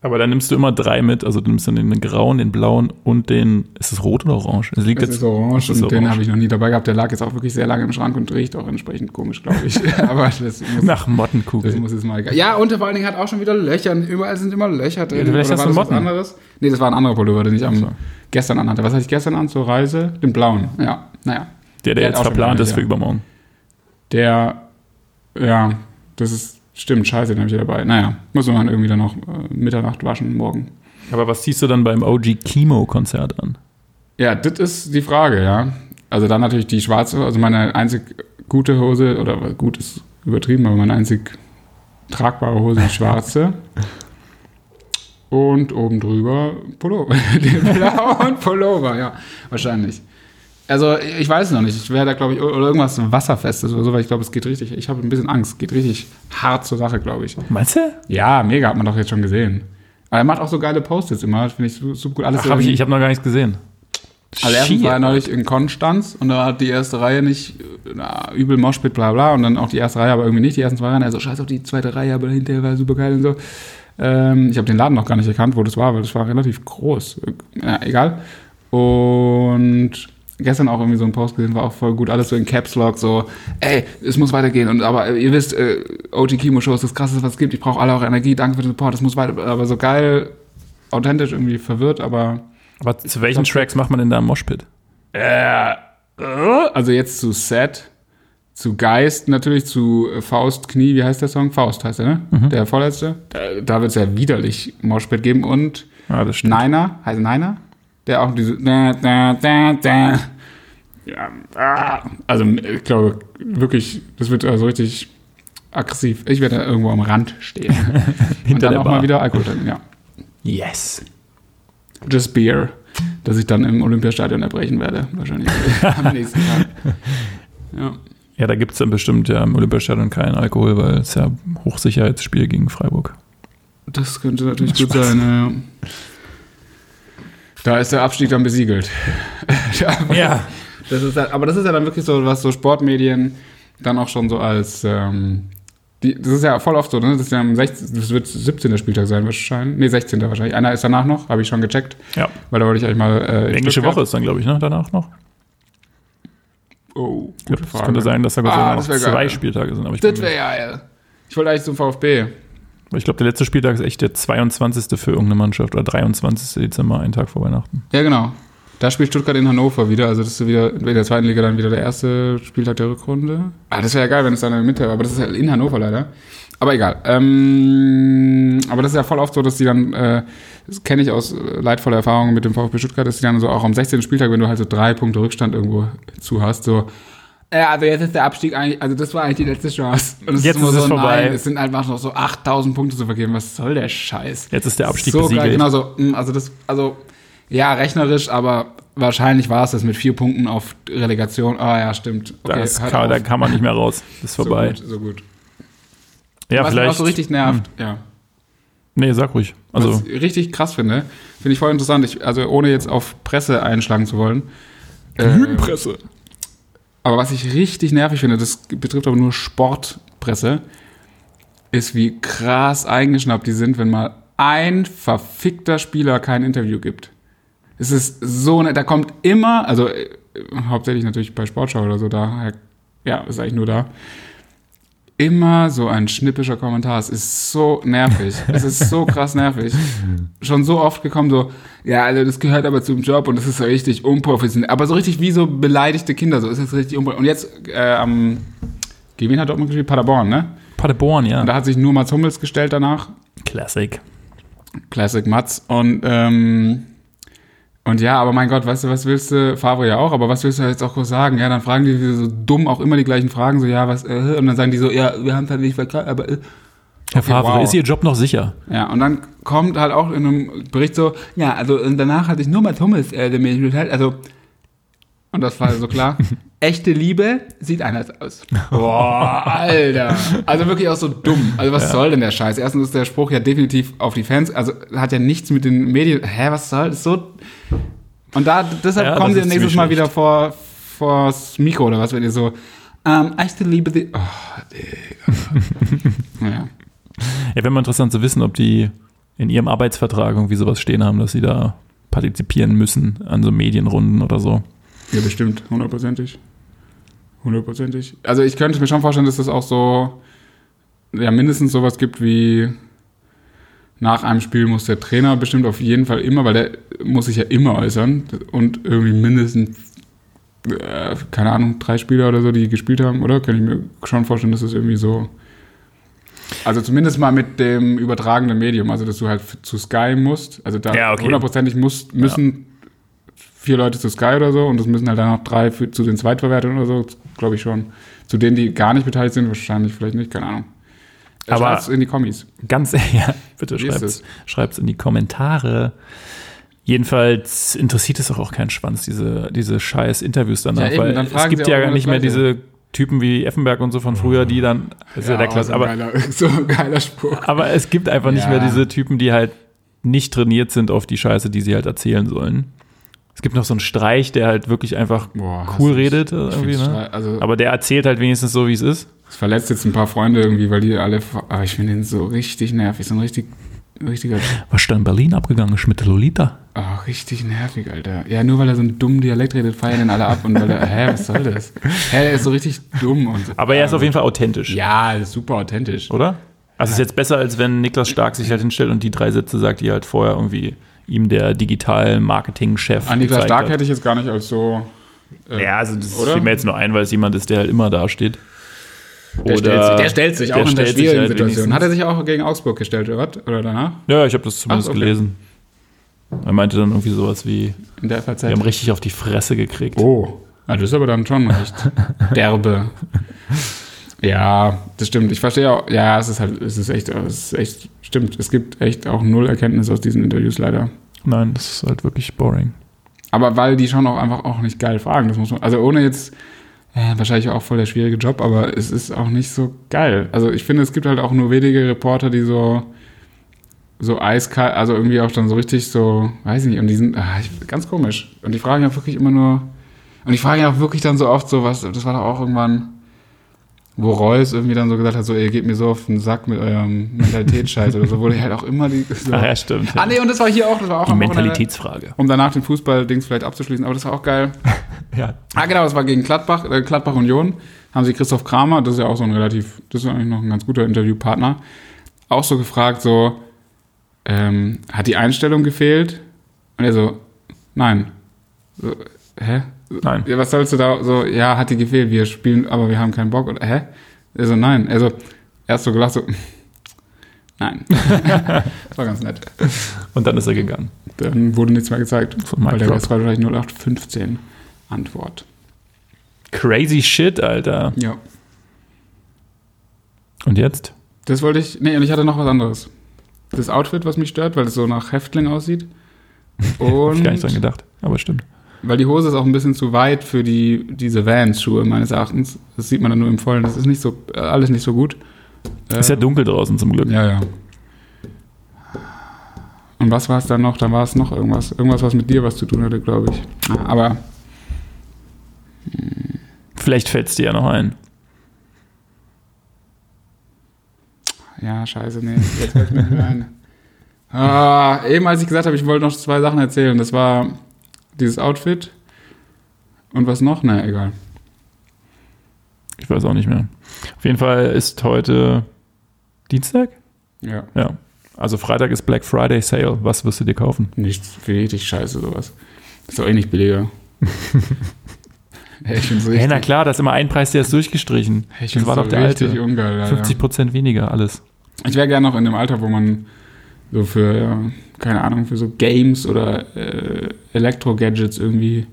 Aber dann nimmst du immer drei mit. Also du nimmst dann den grauen, den blauen und den. Ist es rot oder orange? Es liegt Das jetzt. ist orange das ist und den orange. habe ich noch nie dabei gehabt. Der lag jetzt auch wirklich sehr lange im Schrank und riecht auch entsprechend komisch, glaube ich. aber das muss, Nach das Mottenkugel. muss jetzt mal egal. Ja, und vor allen Dingen hat auch schon wieder Löcher. Überall sind immer Löcher drin. Ja, vielleicht Oder hast war du das was Motten. anderes? Nee, das war ein anderer Pullover, den ich am so. gestern anhatte. Was hatte ich gestern an zur Reise? Den blauen. Ja, naja. Der, der Der jetzt verplant ist für übermorgen. Der, ja, das ist, stimmt, scheiße, den habe ich hier dabei. Naja, muss man irgendwie dann noch äh, Mitternacht waschen morgen. Aber was ziehst du dann beim OG Chemo-Konzert an? Ja, das ist die Frage, ja. Also dann natürlich die schwarze, also meine einzig gute Hose, oder gut ist übertrieben, aber meine einzig tragbare Hose, die schwarze. Und oben drüber Pullover. Den blauen Pullover, ja, wahrscheinlich. Also ich weiß noch nicht. Ich wäre da, glaube ich, oder irgendwas Wasserfestes oder so, weil ich glaube, es geht richtig. Ich habe ein bisschen Angst. Geht richtig hart zur Sache, glaube ich. Meinst du? Ja, mega, hat man doch jetzt schon gesehen. Aber er macht auch so geile Post-its immer, finde ich su- super gut. Alles Ach, hab ich, ich habe noch gar nichts gesehen. also erstens war er neulich in Konstanz und da hat die erste Reihe nicht, na, übel Moshpit, bla bla, und dann auch die erste Reihe, aber irgendwie nicht die ersten zwei Reihen. Also scheiß auf die zweite Reihe, aber hinterher war super geil und so. Ähm, ich habe den Laden noch gar nicht erkannt, wo das war, weil das war relativ groß. Äh, Ja, egal. Und gestern auch irgendwie so ein Post gesehen, war auch voll gut, alles so in Caps Lock, so, ey, es muss weitergehen. Und aber ihr wisst, äh, OG Kimo Show ist das krasseste, was es gibt. Ich brauche alle eure Energie, danke für den Support, es muss weiter, aber so geil, authentisch, irgendwie verwirrt, aber Aber zu welchen Tracks macht man denn da im Moshpit? äh, äh, also jetzt zu Set, zu Geist natürlich, zu äh, Faust, Knie, wie heißt der Song? Faust heißt er, ne? Der vorletzte. Da, da wird es ja widerlich Moshpit geben und Ja. Niner, heißt Niner? Der auch diese da, da, da, da. Ja, ah. also ich glaube wirklich, das wird also richtig aggressiv. Ich werde da irgendwo am Rand stehen. und Hinter dann der auch Bar. mal wieder Alkohol trinken, ja. Yes. Just Beer, das ich dann im Olympiastadion erbrechen werde, wahrscheinlich am nächsten Tag. Ja. Ja, da gibt es dann bestimmt ja im Olympiastadion keinen Alkohol, weil es ja Hochsicherheitsspiel gegen Freiburg. Das könnte natürlich gut sein. Ja. Da ist der Abstieg dann besiegelt. Ja. Das ist ja, aber das ist ja dann wirklich so, was so Sportmedien dann auch schon so als. Ähm, die, das ist ja voll oft so, ne? Das, ist ja am 16, das wird 17. Spieltag sein wahrscheinlich. Nee, 16. wahrscheinlich. Einer ist danach noch, habe ich schon gecheckt, Ja. weil da wollte ich eigentlich mal. Äh, Englische Woche ist dann, glaube ich, ne? Danach noch. Oh, Ja, gute es Frage. könnte sein, dass da Ah, das zwei geil. Spieltage sind. Aber ich, Das wäre geil. Ich wollte eigentlich zum VfB. Ich glaube, der letzte Spieltag ist echt der 22. für irgendeine Mannschaft oder 23. Dezember, einen Tag vor Weihnachten. Ja, genau. Da spielt Stuttgart in Hannover wieder. Also das ist wieder in der zweiten Liga dann wieder der erste Spieltag der Rückrunde. Ah, das wäre ja geil, wenn es dann in der Mitte wäre. Aber das ist ja in Hannover leider. Aber egal. Ähm, aber das ist ja voll oft so, dass die dann, äh, das kenne ich aus äh, leidvoller Erfahrung mit dem VfB Stuttgart, dass die dann so auch am 16. Spieltag, wenn du halt so drei Punkte Rückstand irgendwo zu hast, so, ja, also jetzt ist der Abstieg eigentlich, also das war eigentlich die letzte Chance. Und es Jetzt immer ist es so, vorbei. Nein, es sind einfach noch so 8000 Punkte zu vergeben. Was soll der Scheiß? Jetzt ist der Abstieg so besiegelt. geil, genau so. mm, Also das, also ja, rechnerisch, aber wahrscheinlich war es das mit vier Punkten auf Relegation. Ah ja, stimmt. Okay, das kann, auf. da kann man nicht mehr raus. Das ist vorbei. So gut, so gut. Ja, Was mich vielleicht. auch so richtig nervt, ja. Nee, sag ruhig. Also, Was ich richtig krass finde, finde ich voll interessant. Ich, also ohne jetzt auf Presse einschlagen zu wollen. Äh, Lügenpresse. Aber was ich richtig nervig finde, das betrifft aber nur Sportpresse, ist, wie krass eingeschnappt die sind, wenn mal ein verfickter Spieler kein Interview gibt. Es ist so, ne, da kommt immer, also äh, hauptsächlich natürlich bei Sportschau oder so, da, ja, ist eigentlich nur da. Immer so ein schnippischer Kommentar. Es ist so nervig. es ist so krass nervig. Schon so oft gekommen, so, ja, also das gehört aber zum Job und das ist so richtig unprofessionell. Aber so richtig wie so beleidigte Kinder, so ist das richtig unprofessionell. Und jetzt äh, am, gegen wen hat Dortmund gespielt? Paderborn, ne? Paderborn, ja. Und da hat sich nur Mats Hummels gestellt danach. Classic. Classic Mats. Und, ähm, und ja, aber mein Gott, weißt du, was willst du, Favre ja auch, aber was willst du jetzt auch groß sagen? Ja, dann fragen die so dumm auch immer die gleichen Fragen, so, ja, was, äh, und dann sagen die so, ja, wir haben es halt nicht verkauft, aber, äh, Herr Okay, Favre, wow. ist Ihr Job noch sicher? ja, und dann kommt halt auch in einem Bericht so, ja, also und danach hatte ich nur Mats Hummels, äh, der mich geteilt, also, und das war so klar, echte Liebe sieht anders aus. Boah, Alter. Also wirklich auch so dumm. Also was soll denn der Scheiß? Erstens ist der Spruch ja definitiv auf die Fans, also hat ja nichts mit den Medien, hä, was soll, das so... Und da, deshalb Ja, kommen sie nächstes Mal schlecht. wieder vor vors Mikro oder was, wenn ihr so, ähm, echte Liebe, die, oh, Digga. ja. Ja, wäre mal interessant zu wissen, ob die in ihrem Arbeitsvertrag irgendwie sowas stehen haben, dass sie da partizipieren müssen an so Medienrunden oder so. Ja, bestimmt, hundertprozentig. Hundertprozentig. Also ich könnte mir schon vorstellen, dass das auch so, ja, mindestens sowas gibt wie nach einem Spiel muss der Trainer bestimmt auf jeden Fall immer, weil der muss sich ja immer äußern und irgendwie mindestens, äh, keine Ahnung, drei Spieler oder so, die gespielt haben, oder? Kann ich mir schon vorstellen, dass das irgendwie so, also zumindest mal mit dem übertragenen Medium, also dass du halt zu Sky musst, also da Ja, okay. hundertprozentig musst, müssen vier Leute zu Sky oder so und es müssen halt dann noch drei für, zu den Zweitverwertern oder so, glaube ich schon. Zu denen, die gar nicht beteiligt sind, wahrscheinlich vielleicht nicht, keine Ahnung. Aber- schreibt's in die Kommis. Ganz, ja, bitte ist schreibt's, es? schreibt's in die Kommentare. Jedenfalls interessiert es auch, auch keinen Schwanz, diese, diese scheiß Interviews danach, Ja, eben, weil es gibt ja immer nicht mehr diese Typen wie Effenberg und so von früher, die dann, das ist ja, der Klasse, aber, geiler, so ein geiler Spruch. aber es gibt einfach nicht Ja. mehr diese Typen, die halt nicht trainiert sind auf die Scheiße, die sie halt erzählen sollen. Es gibt noch so einen Streich, der halt wirklich einfach Boah, cool ist- redet irgendwie, ne? Also, Aber der erzählt halt wenigstens so, wie es ist. es verletzt jetzt ein paar Freunde irgendwie, weil die alle, aber ich finde den so richtig nervig, so ein richtig, richtiger, Was ist da in Berlin abgegangen? Schmidt Lolita? oh, richtig nervig, Alter. Ja, nur weil er so einen dummen Dialekt redet, feiern den alle ab und weil er, hä, was soll das? Hä, er ist so richtig dumm und. Aber er ist auf jeden Fall authentisch, Ja, er ist super authentisch. oder? Also ist jetzt besser, als wenn Niklas Stark sich halt hinstellt und die drei Sätze sagt, die halt vorher irgendwie ihm der Digital-Marketing-Chef An Niklas gezeigt Stark hat. hätte ich jetzt gar nicht als so. äh, Ja, also das Oder? fiel mir jetzt nur ein, weil es jemand ist, der halt immer da steht. Der, stellt, sich- der stellt sich auch in der schwierigen halt Situation. wenigstens. Hat er sich auch gegen Augsburg gestellt, oder was? Oder danach? Ja, ich habe das zumindest Ach, okay. gelesen. Er meinte dann irgendwie sowas wie, In der FAZ. wir haben richtig auf die Fresse gekriegt. Oh. Ja, das ist aber dann schon echt derbe. Ja, das stimmt. Ich verstehe auch. Ja, es ist halt, es ist echt, es ist echt, stimmt. Es gibt echt auch null Erkenntnis aus diesen Interviews leider. Nein, das ist halt wirklich boring. Aber weil die schon auch einfach auch nicht geil fragen. Das muss man, also ohne jetzt, äh, wahrscheinlich auch voll der schwierige Job, aber es ist auch nicht so geil. Also ich finde, es gibt halt auch nur wenige Reporter, die so, so eiskalt, also irgendwie auch dann so richtig so, weiß ich nicht, und die sind, ah, ich, ganz komisch. Und die fragen ja wirklich immer nur, und die fragen ja auch wirklich dann so oft so, was, das war doch auch irgendwann, wo Reus irgendwie dann so gesagt hat, so, ihr geht mir so auf den Sack mit eurem Mentalitätsscheiß oder so, die halt auch immer die, so, Ach ja, stimmt. Ah, nee, und das war hier auch, das war auch die Mentalitätsfrage. um danach den Fußball-Dings vielleicht abzuschließen, aber das war auch geil. Ja. Ah, genau, das war gegen Gladbach, äh, Gladbach Union. Haben sie Christoph Kramer, das ist ja auch so ein relativ, das ist eigentlich noch ein ganz guter Interviewpartner, auch so gefragt, so, ähm, hat die Einstellung gefehlt? Und er so, nein. So, hä? Nein. Ja, was sollst du da, so, ja, hat die gefehlt, wir spielen, aber wir haben keinen Bock. Und, hä? Er so, nein. Er so, erst so gelacht, so, nein. das war ganz nett. Und dann ist er gegangen. Dann wurde nichts mehr gezeigt, Von weil der. Rest war wahrscheinlich 0815 Antwort. Crazy shit, Alter. Ja. Und jetzt? Das wollte ich. Nee, und ich hatte noch was anderes. Das Outfit, was mich stört, weil es so nach Häftling aussieht. Hab ich gar nicht dran Und gedacht. Aber stimmt. Weil die Hose ist auch ein bisschen zu weit für die, diese Vans-Schuhe, meines Erachtens. Das sieht man dann nur im Vollen. Das ist nicht so, äh, alles nicht so gut. Äh, Ist ja dunkel draußen zum Glück. Ja, ja. Und was war es dann noch? Dann war es noch irgendwas. Irgendwas, was mit dir was zu tun hatte, glaube ich. Aber Vielleicht fällt es dir ja noch ein. Ja, scheiße, nee. Jetzt fällt mir ein. Ah, eben als ich gesagt habe, ich wollte noch zwei Sachen erzählen. Das war dieses Outfit. Und was noch? Na, egal. Ich weiß auch nicht mehr. Auf jeden Fall ist heute Dienstag? Ja. Ja. Also Freitag ist Black Friday Sale. Was wirst du dir kaufen? Nichts richtig scheiße, sowas. Ist doch eh nicht billiger. hey, ich Hey, richtig, na klar, da ist immer ein Preis, der ist durchgestrichen. hey, ich das war so doch der alte. ungeil. Alter. 50 Prozent weniger, alles. Ich wäre gerne noch in dem Alter, wo man so für, ja, keine Ahnung, für so Games oder äh, Elektro-Gadgets irgendwie,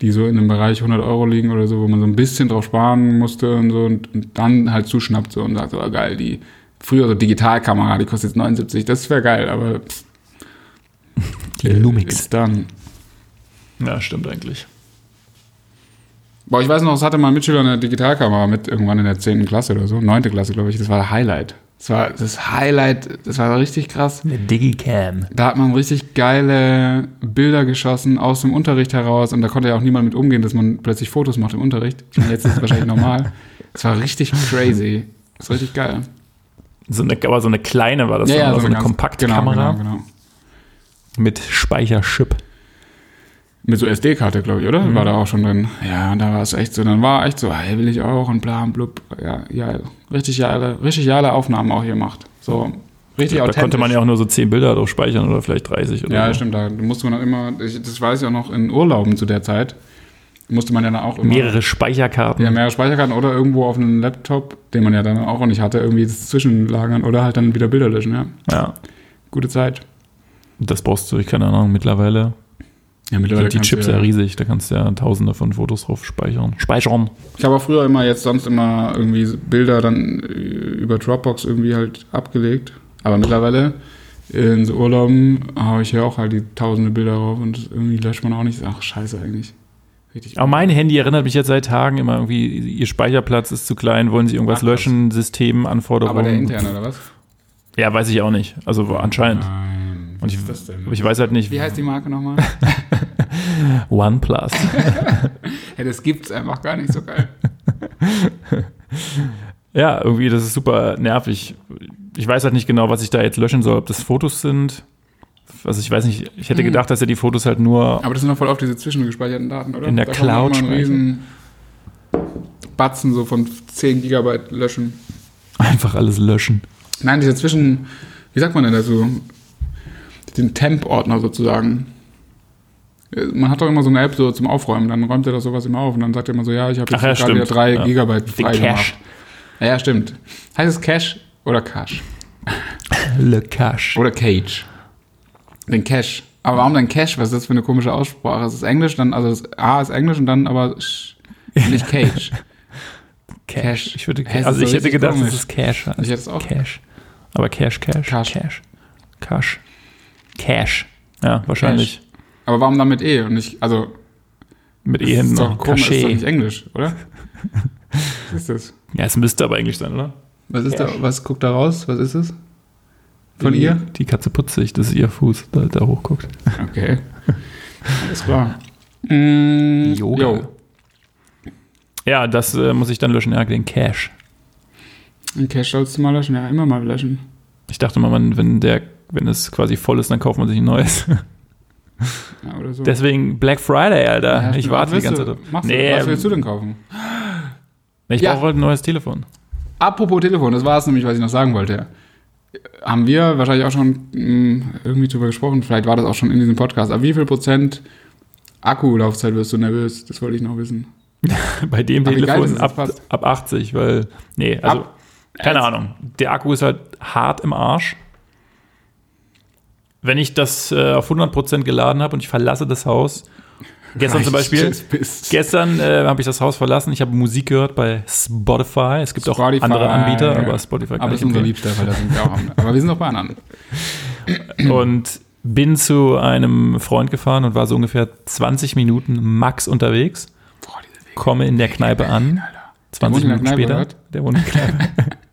die so in dem Bereich 100 Euro liegen oder so, wo man so ein bisschen drauf sparen musste und so und, und dann halt zuschnappt so und sagt, so, ah, geil, die frühere Digitalkamera, die kostet jetzt 79, das wäre geil, aber pff, Die Lumix. ist dann. Ja, stimmt eigentlich. Boah, ich weiß noch, es hatte mal ein Mitschüler eine Digitalkamera mit irgendwann in der 10. Klasse oder so, 9. Klasse, glaube ich, das war der Highlight. Das war das Highlight, das war richtig krass. Eine Digicam. Da hat man richtig geile Bilder geschossen aus dem Unterricht heraus und da konnte ja auch niemand mit umgehen, dass man plötzlich Fotos macht im Unterricht. Ich meine, Jetzt ist es wahrscheinlich normal. Das war richtig crazy. Das war richtig geil. So eine, aber so eine kleine war das, dann, also so eine ganz- Kompaktkamera Genau, genau, genau. mit Speicherchip. Mit so SD-Karte, glaube ich, oder? Mhm. War da auch schon drin. Ja, und da war es echt so. Dann war echt so, hey, will ich auch und bla und blub. Ja, ja, richtig geile, richtig geile Aufnahmen auch hier gemacht. So, richtig Da authentisch. konnte man ja auch nur so 10 Bilder drauf speichern oder vielleicht 30 oder Ja, so. stimmt. Da musste man dann immer, ich, das weiß ich auch noch, in Urlauben zu der Zeit, musste man ja dann auch immer. Mehrere Speicherkarten. Ja, mehrere Speicherkarten oder irgendwo auf einem Laptop, den man ja dann auch nicht hatte, irgendwie das zwischenlagern oder halt dann wieder Bilder löschen, ja. ja. Gute Zeit. Das brauchst du, ich keine Ahnung, mittlerweile Ja, sind die Chips ja riesig, da kannst du ja tausende von Fotos drauf speichern. Speichern. Ich habe auch früher immer jetzt sonst immer irgendwie Bilder dann äh, über Dropbox irgendwie halt abgelegt. Aber mittlerweile in so Urlauben habe ich ja auch halt die tausende Bilder drauf und irgendwie löscht man auch nicht. Ach, scheiße eigentlich. Richtig. Aber mein Handy erinnert mich jetzt seit Tagen immer irgendwie, ihr Speicherplatz ist zu klein, wollen sie irgendwas Ach, löschen, Systemanforderungen. Aber der interne, oder was? Ja, weiß ich auch nicht. Also anscheinend. Nein. Und ich, ich weiß halt nicht. Wie heißt die Marke nochmal? OnePlus. ja, das gibt's einfach gar nicht so geil. ja, irgendwie, das ist super nervig. Ich weiß halt nicht genau, was ich da jetzt löschen soll, ob das Fotos sind. Also ich weiß nicht, ich hätte Hm. gedacht, dass er die Fotos halt nur Aber das sind doch voll oft diese zwischengespeicherten Daten, oder? In der da kann man Cloud immer einen riesen Batzen so von 10 Gigabyte löschen. einfach alles löschen. Nein, diese Zwischen, wie sagt man denn dazu? Den Temp-Ordner sozusagen. Man hat doch immer so eine App so zum Aufräumen, dann räumt er das sowas immer auf und dann sagt er immer so, ja, ich habe jetzt ja, gerade wieder stimmt. 3 Ja. Gigabyte frei Cache. gemacht. Ja, ja, stimmt. Heißt es Cache oder Cache? Le Cache. Oder Cage? Den Cache. Aber warum denn Cache? Was ist das für eine komische Aussprache? Es ist Englisch, dann, also das A ist Englisch und dann aber Sch- nicht Cage. Cache. Ich, würde, es also ist ich so hätte gedacht, komisch. es Cache heißt. Ich hätte es auch. Cache. Aber Cache, Cache, Cache. Cache. Cache. Cache. Ja, wahrscheinlich. Aber warum dann mit E und nicht, also Mit E hinten noch. komisch, ist doch nicht. Englisch, oder? Was ist das? Ja, es müsste aber Englisch sein, oder? Was ist Cache. da, was guckt da raus? Was ist es? Von die, ihr? Die Katze putzt sich, das ist ihr Fuß, da, da hochguckt. Okay. Alles klar. Mm, Yoga. Jo. Ja, das äh, muss ich dann löschen, ja, den Cache. Ein Cache sollst du mal löschen, ja, immer mal löschen. Ich dachte mal, wenn der, wenn es quasi voll ist, dann kauft man sich ein neues. Ja, so. Deswegen Black Friday, Alter. Ja, ich warte die ganze Zeit. Machst Nee, du, was willst du denn kaufen? Ich Ja. brauche halt ein neues Telefon. Apropos Telefon, das war es nämlich, was ich noch sagen wollte. Haben wir wahrscheinlich auch schon mh, irgendwie drüber gesprochen, vielleicht war das auch schon in diesem Podcast, aber wie viel Prozent Akkulaufzeit wirst du nervös? Das wollte ich noch wissen. Bei dem Aber Telefon es ab, ab 80, weil, nee, also, Ab- keine Ahnung. Der Akku ist halt hart im Arsch. Wenn ich das äh, auf 100% geladen habe und ich verlasse das Haus, gestern zum Beispiel, gestern äh, habe ich das Haus verlassen, ich habe Musik gehört bei Spotify. Es gibt Spotify, auch andere Anbieter, ja. aber Spotify kann Aber das ich ist unser. Liebster, weil das sind wir auch haben. Aber wir sind auch bei anderen. Und bin zu einem Freund gefahren und war so ungefähr 20 Minuten max unterwegs. Boah. Komme in der Kneipe an. 20 wohnt in der Minuten später. Der wohnt in der Kneipe.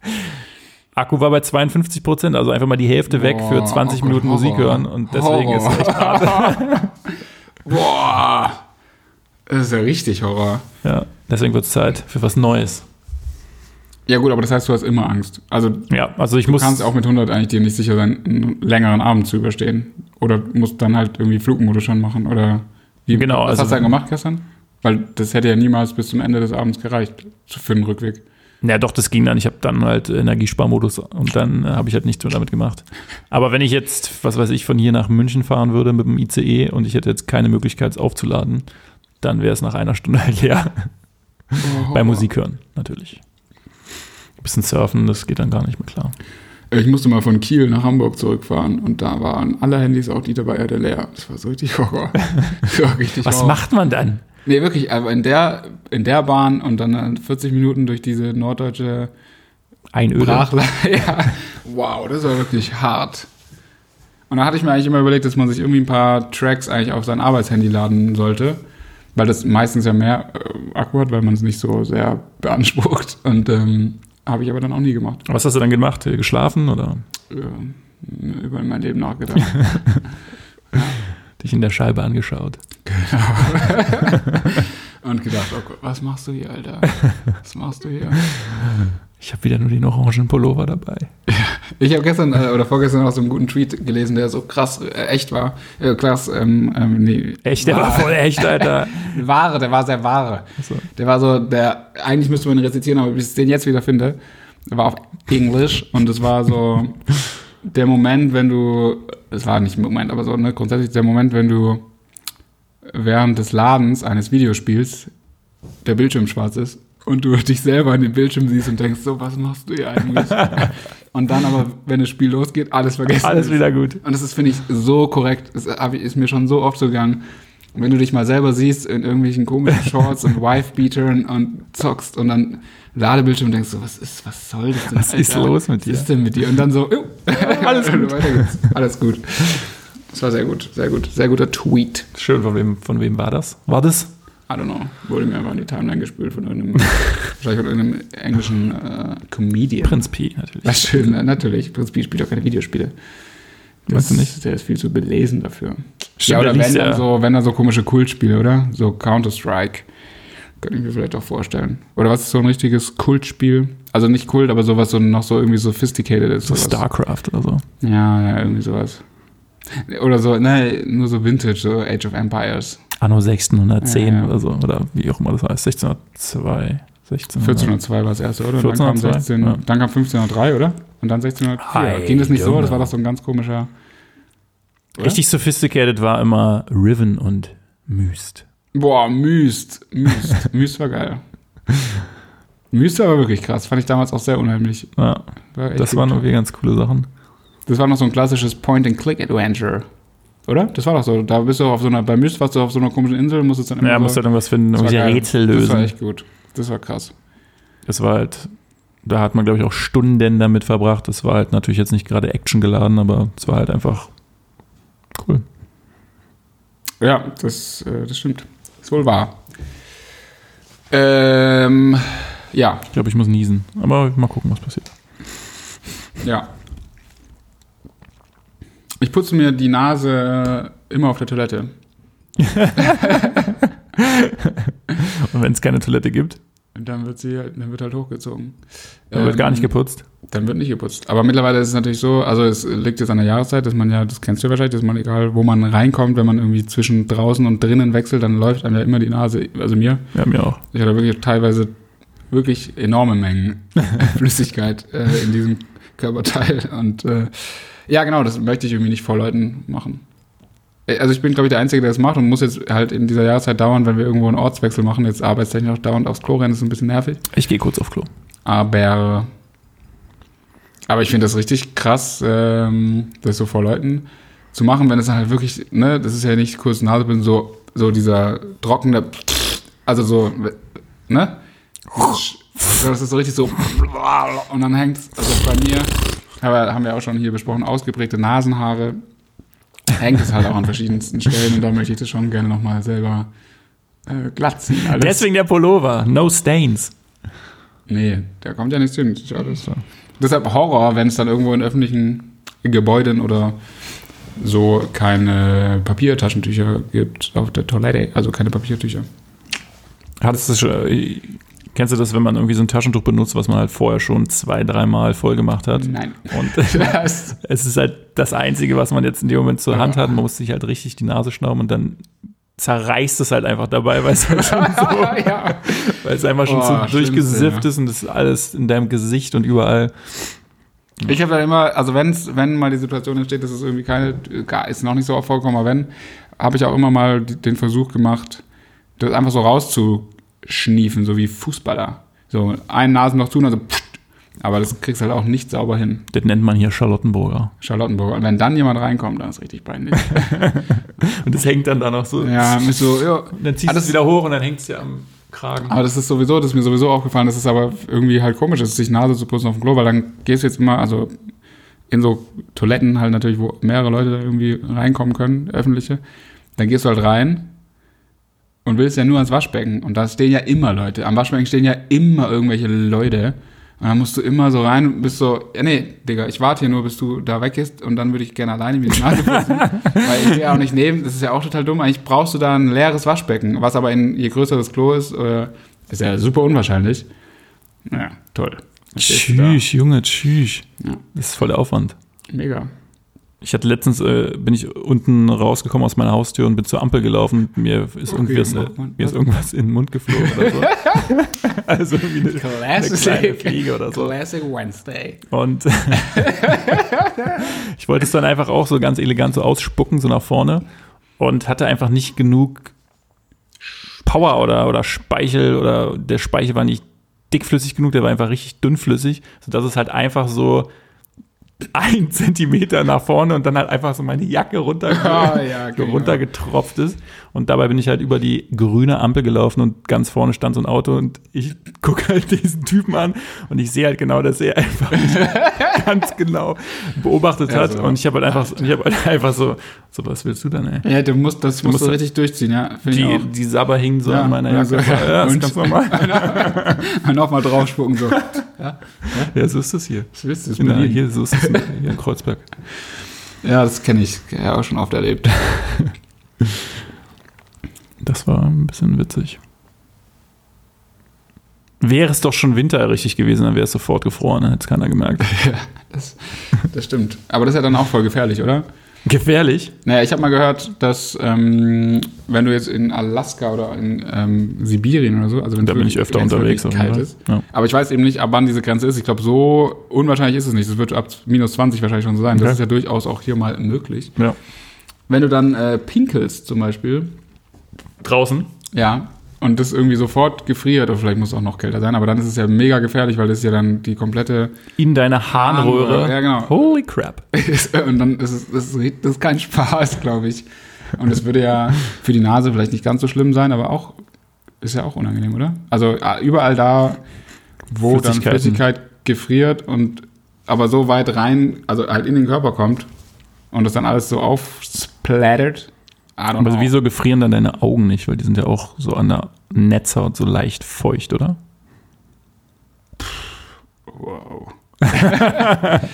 Akku war bei 52 Prozent, also einfach mal die Hälfte weg für Boah, 20 oh Minuten Gott, Musik Horror. hören und deswegen Horror. ist es echt hart. Boah. Das ist ja richtig Horror. Ja, deswegen wird es Zeit für was Neues. Ja gut, aber das heißt, du hast immer Angst. Also Ja, also ich du muss. kannst auch mit 100 eigentlich dir nicht sicher sein, einen längeren Abend zu überstehen. Oder musst dann halt irgendwie Flugmodus schon machen. Oder wie, Genau, was also- hast du denn gemacht gestern? Weil das hätte ja niemals bis zum Ende des Abends gereicht für den Rückweg. Ja, doch, das ging dann. Ich habe dann halt Energiesparmodus und dann äh, habe ich halt nichts mehr damit gemacht. Aber wenn ich jetzt, was weiß ich, von hier nach München fahren würde mit dem ICE und ich hätte jetzt keine Möglichkeit, es aufzuladen, dann wäre es nach einer Stunde halt leer. Oh. Bei Musik hören, natürlich. Ein bisschen surfen, das geht dann gar nicht mehr klar. Ich musste mal von Kiel nach Hamburg zurückfahren und da waren alle Handys, auch die dabei hatte, leer. Das war so richtig Horror. War richtig Was Horror. macht man dann? Nee, wirklich, aber in der, in der Bahn und dann 40 Minuten durch diese norddeutsche Einöde. Ja. Wow, das war wirklich hart. Und da hatte ich mir eigentlich immer überlegt, dass man sich irgendwie ein paar Tracks eigentlich auf sein Arbeitshandy laden sollte. Weil das meistens ja mehr äh, Akku hat, weil man es nicht so sehr beansprucht. Und ähm, habe ich aber dann auch nie gemacht. Was hast du dann gemacht? Geschlafen oder Äh, über mein Leben nachgedacht. dich in der Scheibe angeschaut? Und gedacht, oh Gott, was machst du hier, Alter? Was machst du hier? Ich habe wieder nur den orangen Pullover dabei. Ich habe gestern äh, oder vorgestern auch so einen guten Tweet gelesen, der so krass äh, echt war. Äh, krass, ähm, ähm, nee. Echt, der war voll echt, Alter. Wahre, der war sehr wahre. So. Der war so, der, eigentlich müsste man ihn rezitieren, aber bis ich den jetzt wieder finde, der war auf Englisch und es war so der Moment, wenn du, es war nicht ein Moment, aber so, ne, grundsätzlich der Moment, wenn du während des Ladens eines Videospiels der Bildschirm schwarz ist und du dich selber in den Bildschirm siehst und denkst, so, was machst du hier eigentlich? und dann aber, wenn das Spiel losgeht, alles vergessen. Alles wieder gut. Und das ist, finde ich, so korrekt. Das ist mir schon so oft so gegangen. Wenn du dich mal selber siehst in irgendwelchen komischen Shorts und Wife-Beatern und zockst und dann Ladebildschirm denkst du, was ist, was soll das denn? Was ist los mit dir? Was ist denn mit dir? Und dann so, oh, Alles gut. Alles gut. Das war sehr gut, sehr gut. Sehr guter Tweet. Schön, von wem, von wem war das? War das? I don't know. Wurde mir einfach in die Timeline gespült von irgendeinem, wahrscheinlich von irgendeinem englischen äh, Comedian. Prinz P, natürlich. Was schön, natürlich. Prinz Pi spielt doch keine Videospiele. Weißt du nicht? Der ist viel zu belesen dafür. Stimmt, ja, oder der wenn dann, so, wenn dann so komische Kultspiele, oder? So Counter-Strike. Könnte ich mir vielleicht auch vorstellen. Oder was ist so ein richtiges Kultspiel? Also nicht Kult, aber sowas so noch so irgendwie sophisticated ist. So sowas. StarCraft oder so. Ja, ja, irgendwie sowas. Oder so, ne, nur so Vintage, so Age of Empires. Anno 1610 Ja, ja. oder so. Oder wie auch immer das heißt. 1602. 16. 1402 war das erste, oder? Und dann kam, 1402, 16, ja. dann kam 1503, oder? Und dann 1604. Hi, Ging das nicht so? Junge. Das war doch so ein ganz komischer. Oder? Richtig sophisticated war immer Riven und Myst. Boah, Myst. Myst. Myst war geil. Myst war aber wirklich krass. Fand ich damals auch sehr unheimlich. Ja, War das waren irgendwie ganz coole Sachen. Das war noch so ein klassisches Point-and-Click-Adventure. Oder? Das war doch so. Da bist du auf so einer, bei Myst warst du auf so einer komischen Insel und musstest dann immer Ja, so, musst halt irgendwas finden, Das war irgendwelche geil. Rätsel Das war lösen. echt gut. Das war krass. Das war halt, da hat man, glaube ich, auch Stunden damit verbracht. Das war halt natürlich jetzt nicht gerade Action geladen, aber es war halt einfach cool. Ja, das, äh, das stimmt. Ist wohl wahr. Ähm, ja, Ich glaube, ich muss niesen. Aber mal gucken, was passiert. ja. Ich putze mir die Nase immer auf der Toilette. Und wenn es keine Toilette gibt, dann wird sie halt, dann wird halt hochgezogen. dann wird gar nicht Ähm, geputzt. Dann wird nicht geputzt. Aber mittlerweile ist es natürlich so, also es liegt jetzt an der Jahreszeit, dass man ja, das kennst du ja wahrscheinlich, dass man egal, wo man reinkommt, wenn man irgendwie zwischen draußen und drinnen wechselt, dann läuft einem ja immer die Nase, also mir. Ja, mir auch. Ich hatte wirklich teilweise wirklich enorme Mengen Flüssigkeit äh, in diesem Körperteil. Und äh, ja, genau, das möchte ich irgendwie nicht vor Leuten machen. Äh, Also ich bin, glaube ich, der Einzige, der das macht und muss jetzt halt in dieser Jahreszeit dauernd, wenn wir irgendwo einen Ortswechsel machen, jetzt arbeitstechnisch auch dauernd aufs Klo rennen, das ist ein bisschen nervig. Ich gehe kurz auf Klo. Aber, aber ich finde das richtig krass, ähm, das so vor Leuten zu machen, wenn es dann halt wirklich, ne, das ist ja nicht kurz Nase, bin so, so dieser trockene, also so, ne? Also Das ist so richtig so, und dann hängt also bei mir, aber haben wir auch schon hier besprochen, ausgeprägte Nasenhaare, hängt es halt auch an verschiedensten Stellen und da möchte ich das schon gerne nochmal selber äh, glatt ziehen. Alles. Deswegen der Pullover. No stains. Nee, da kommt ja nichts hin. Deshalb Horror, wenn es dann irgendwo in öffentlichen Gebäuden oder so keine Papiertaschentücher gibt auf der Toilette. Also keine Papiertücher. Hattest du schon, äh, kennst du das, wenn man irgendwie so ein Taschentuch benutzt, was man halt vorher schon zwei, dreimal voll gemacht hat? Nein. Und es ist halt das Einzige, was man jetzt in dem Moment zur Hand hat. Man muss sich halt richtig die Nase schnauben und dann zerreißt es halt einfach dabei, weil es halt schon so, ja. weil es einfach schon Oh, so durchgesifft ja. ist und das ist alles in deinem Gesicht und überall. Ich habe da immer, also wenn's, wenn mal die Situation entsteht, dass es irgendwie keine, ist noch nicht so oft vorgekommen, aber wenn, habe ich auch immer mal den Versuch gemacht, das einfach so rauszuschniefen, so wie Fußballer. So ein Nasenloch tun, also pst, aber das kriegst du halt auch nicht sauber hin. Das nennt man hier Charlottenburger. Charlottenburg. Und wenn dann jemand reinkommt, dann ist richtig peinlich. Und das hängt dann da noch so. ja, mit so, ja. Und dann ziehst Ah, du das- es wieder hoch und dann hängt es dir am Kragen. Aber das ist sowieso, das ist mir sowieso aufgefallen, das ist aber irgendwie halt komisch, ist, sich Nase zu putzen auf dem Klo, weil dann gehst du jetzt immer, also in so Toiletten halt natürlich, wo mehrere Leute da irgendwie reinkommen können, öffentliche, dann gehst du halt rein und willst ja nur ans Waschbecken und da stehen ja immer Leute, am Waschbecken stehen ja immer irgendwelche Leute und dann musst du immer so rein und bist so, ja nee, Digga, ich warte hier nur, bis du da weggehst und dann würde ich gerne alleine mir die Nase putzen, weil ich will ja auch nicht neben, das ist ja auch total dumm, eigentlich brauchst du da ein leeres Waschbecken, was aber in, je größer das Klo ist, äh, ist ja super unwahrscheinlich. Ja, toll. Tschüss, Junge, tschüss. Ja. Das ist voll der Aufwand. Mega. Ich hatte letztens, äh, bin ich unten rausgekommen aus meiner Haustür und bin zur Ampel gelaufen. Mir ist, irgendwie was, äh, mir ist irgendwas in den Mund geflogen oder so. also wie eine, eine kleine Fliege oder so. Classic Wednesday. Und ich wollte es dann einfach auch so ganz elegant so ausspucken, so nach vorne. Und hatte einfach nicht genug Power oder, oder Speichel oder der Speichel war nicht dickflüssig genug, der war einfach richtig dünnflüssig, sodass es halt einfach so ein Zentimeter nach vorne und dann halt einfach so meine Jacke runter, Ah, ja, genau. runtergetropft ist. Und dabei bin ich halt über die grüne Ampel gelaufen und ganz vorne stand so ein Auto und ich gucke halt diesen Typen an und ich sehe halt genau, dass er einfach ganz genau beobachtet Ja, hat. so. Und ich habe halt einfach, ich habe halt einfach so, so, was willst du denn, ey? Ja, du musst, das musst musst du du- richtig durchziehen, ja. Die, die Sabber hingen so Ja, an meiner ja, Jacke. so. Ja, das ist Und? ganz normal. Und nochmal draufspucken, so. Ja, so ist das hier. Willst du? Das In hier, so ist das hier in Kreuzberg. Ja, das kenne ich. Ja, auch schon oft erlebt. Das war ein bisschen witzig. Wäre es doch schon Winter richtig gewesen, dann wäre es sofort gefroren, dann hätte es keiner gemerkt. Das, das stimmt. Aber das ist ja dann auch voll gefährlich, oder? Gefährlich? Naja, ich habe mal gehört, dass ähm, wenn du jetzt in Alaska oder in ähm, Sibirien oder so, also wenn Da bin ich öfter unterwegs. kalt ist. Ja. Aber ich weiß eben nicht, ab wann diese Grenze ist. Ich glaube, so unwahrscheinlich ist es nicht. Es wird ab minus 20 wahrscheinlich schon so sein. Das Okay. ist ja durchaus auch hier mal möglich. Ja. Wenn du dann äh, pinkelst zum Beispiel, Draußen? ja, und das irgendwie sofort gefriert, oder vielleicht muss es auch noch kälter sein, aber dann ist es ja mega gefährlich, weil das ist ja dann die komplette In deiner Harnröhre. Ja, genau. Holy crap. und dann ist es das ist, das ist kein Spaß, glaube ich. Und es würde ja für die Nase vielleicht nicht ganz so schlimm sein, aber auch ist ja auch unangenehm, oder? Also äh, überall da, wo dann. Flüssigkeit gefriert und aber so weit rein, also halt in den Körper kommt und das dann alles so aufsplattert. Aber know. wieso gefrieren dann deine Augen nicht? Weil die sind ja auch so an der Netzhaut so leicht feucht, oder? Wow. ja,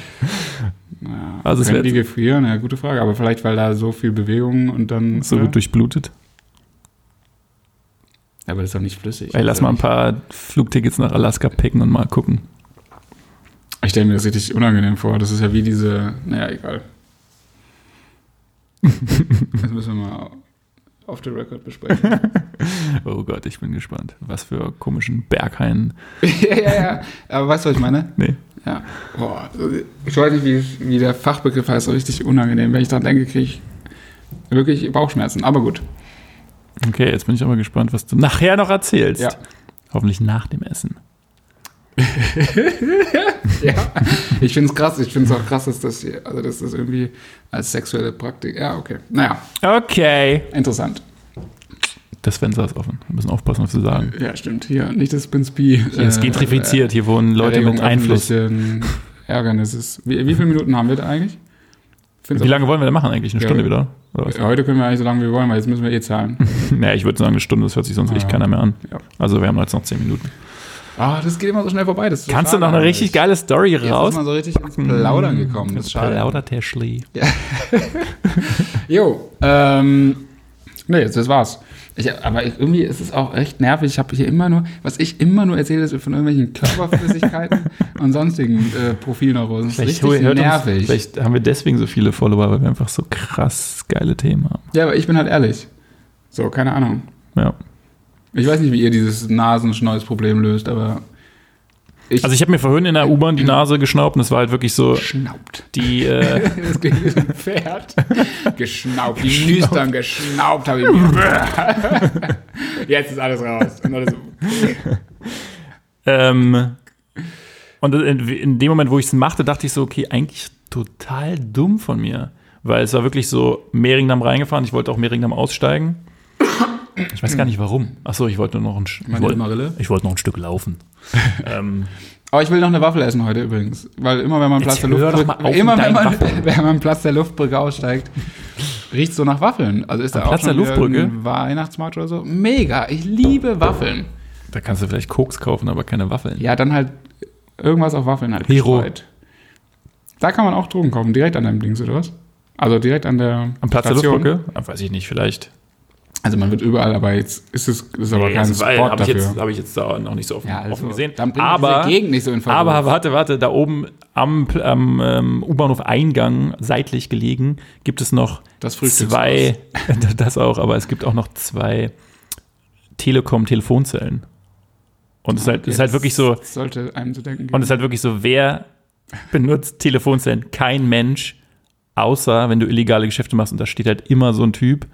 Also können die gefrieren? Ja, gute Frage. Aber vielleicht, weil da so viel Bewegung und dann. So ja. gut durchblutet. Ja, aber das ist doch nicht flüssig. Ey, lass Also mal ein paar Flugtickets nach Alaska picken und mal gucken. Ich stelle mir das richtig unangenehm vor. Das ist ja wie diese. Naja, egal. Das müssen wir mal auf the record besprechen. Oh Gott, ich bin gespannt. Was für komischen Berghain. ja, ja, ja. Aber weißt du, was ich meine? Nee. Ja. Boah, ich weiß nicht, wie, wie der Fachbegriff heißt, so richtig unangenehm. Wenn ich daran denke, kriege ich wirklich Bauchschmerzen. Aber gut. Okay, jetzt bin ich aber gespannt, was du nachher noch erzählst. Ja. Hoffentlich nach dem Essen. Ja. Ich finde es krass. Ich finde es auch krass, dass das hier, also dass das irgendwie als sexuelle Praktik. Ja, okay. Naja, Okay. interessant. Das Fenster ist offen. Wir müssen aufpassen, was wir sagen. Ja, stimmt. Hier, nicht das Prince B. Hier ist gentrifiziert. Hier wohnen Leute mit Einfluss. Ärgernisses. Wie, wie viele Minuten haben wir da eigentlich? Find's Wie lange wollen wir denn machen eigentlich? Eine Ja. Stunde wieder? Oder was? auch- Heute können wir eigentlich so lange wie wir wollen, weil jetzt müssen wir eh zahlen. naja, ich würde sagen, eine Stunde, das hört sich sonst echt Ja. keiner mehr an. Ja. Also wir haben jetzt noch zehn Minuten. Ah, das geht immer so schnell vorbei. So Kannst du noch eine richtig geile Story Jetzt raus? ist man so richtig ins Plaudern gekommen. Das ist schade. Plaudert der Schlee. Jo, ähm, nee, das war's. Ich, aber ich, irgendwie ist es auch echt nervig. Ich habe hier immer nur, was ich immer nur erzähle, ist von irgendwelchen Körperflüssigkeiten und sonstigen äh, Profilneurosen. Das ist Vielleicht, richtig nervig. Uns, vielleicht haben wir deswegen so viele Follower, weil wir einfach so krass geile Themen haben. Ja, aber ich bin halt ehrlich. So, keine Ahnung. Ja. Ich weiß nicht, wie ihr dieses Nasenschneues-Problem löst, aber ich Also ich habe mir vorhin in der U-Bahn die Nase geschnaubt und es war halt wirklich so schnaubt. die, äh, Das klingt wie so ein Pferd. Geschnaubt, die Nüstern geschnaubt habe ich mir. Jetzt ist alles raus. Und alles, ähm, und in, in dem Moment, wo ich es machte, dachte ich so, okay, eigentlich total dumm von mir. Weil es war wirklich so Mehringdamm reingefahren, ich wollte auch Mehringdamm aussteigen. Ich weiß gar nicht warum. Achso, ich wollte nur noch ein, ich wollte, ich wollte noch ein Stück laufen. ähm, Aber ich will noch eine Waffel essen heute übrigens. Weil immer wenn man Platz der Luftbrücke, immer wenn man, wenn man Platz der Luftbrücke aussteigt, riecht so nach Waffeln. Also ist da Am auch Platz schon der Luftbrücke? Weihnachtsmarkt oder so. Mega, ich liebe Waffeln. da kannst du vielleicht Koks kaufen, aber keine Waffeln. Ja, dann halt irgendwas auf Waffeln halt. Hero. gestreut. Da kann man auch Drogen kaufen, direkt an deinem Dings oder was? Also direkt an der Am Platz Station. der Luftbrücke? Ah, weiß ich nicht, vielleicht. Also man wird überall, aber jetzt ist es ist aber Nee, kein also, Sport habe ich, dafür. jetzt- hab ich jetzt da noch nicht so offen, ja, also, offen gesehen. Dann aber, diese Gegend nicht so in Verruf. aber warte, warte, da oben am, am ähm, U-Bahnhof-Eingang, seitlich gelegen, gibt es noch Das zwei, das auch, aber es gibt auch noch zwei Telekom-Telefonzellen. Und es ist halt, es ist halt wirklich so, sollte einem zu denken geben. und es ist halt wirklich so, wer benutzt Telefonzellen? Kein Mensch, außer wenn du illegale Geschäfte machst und da steht halt immer so ein Typ,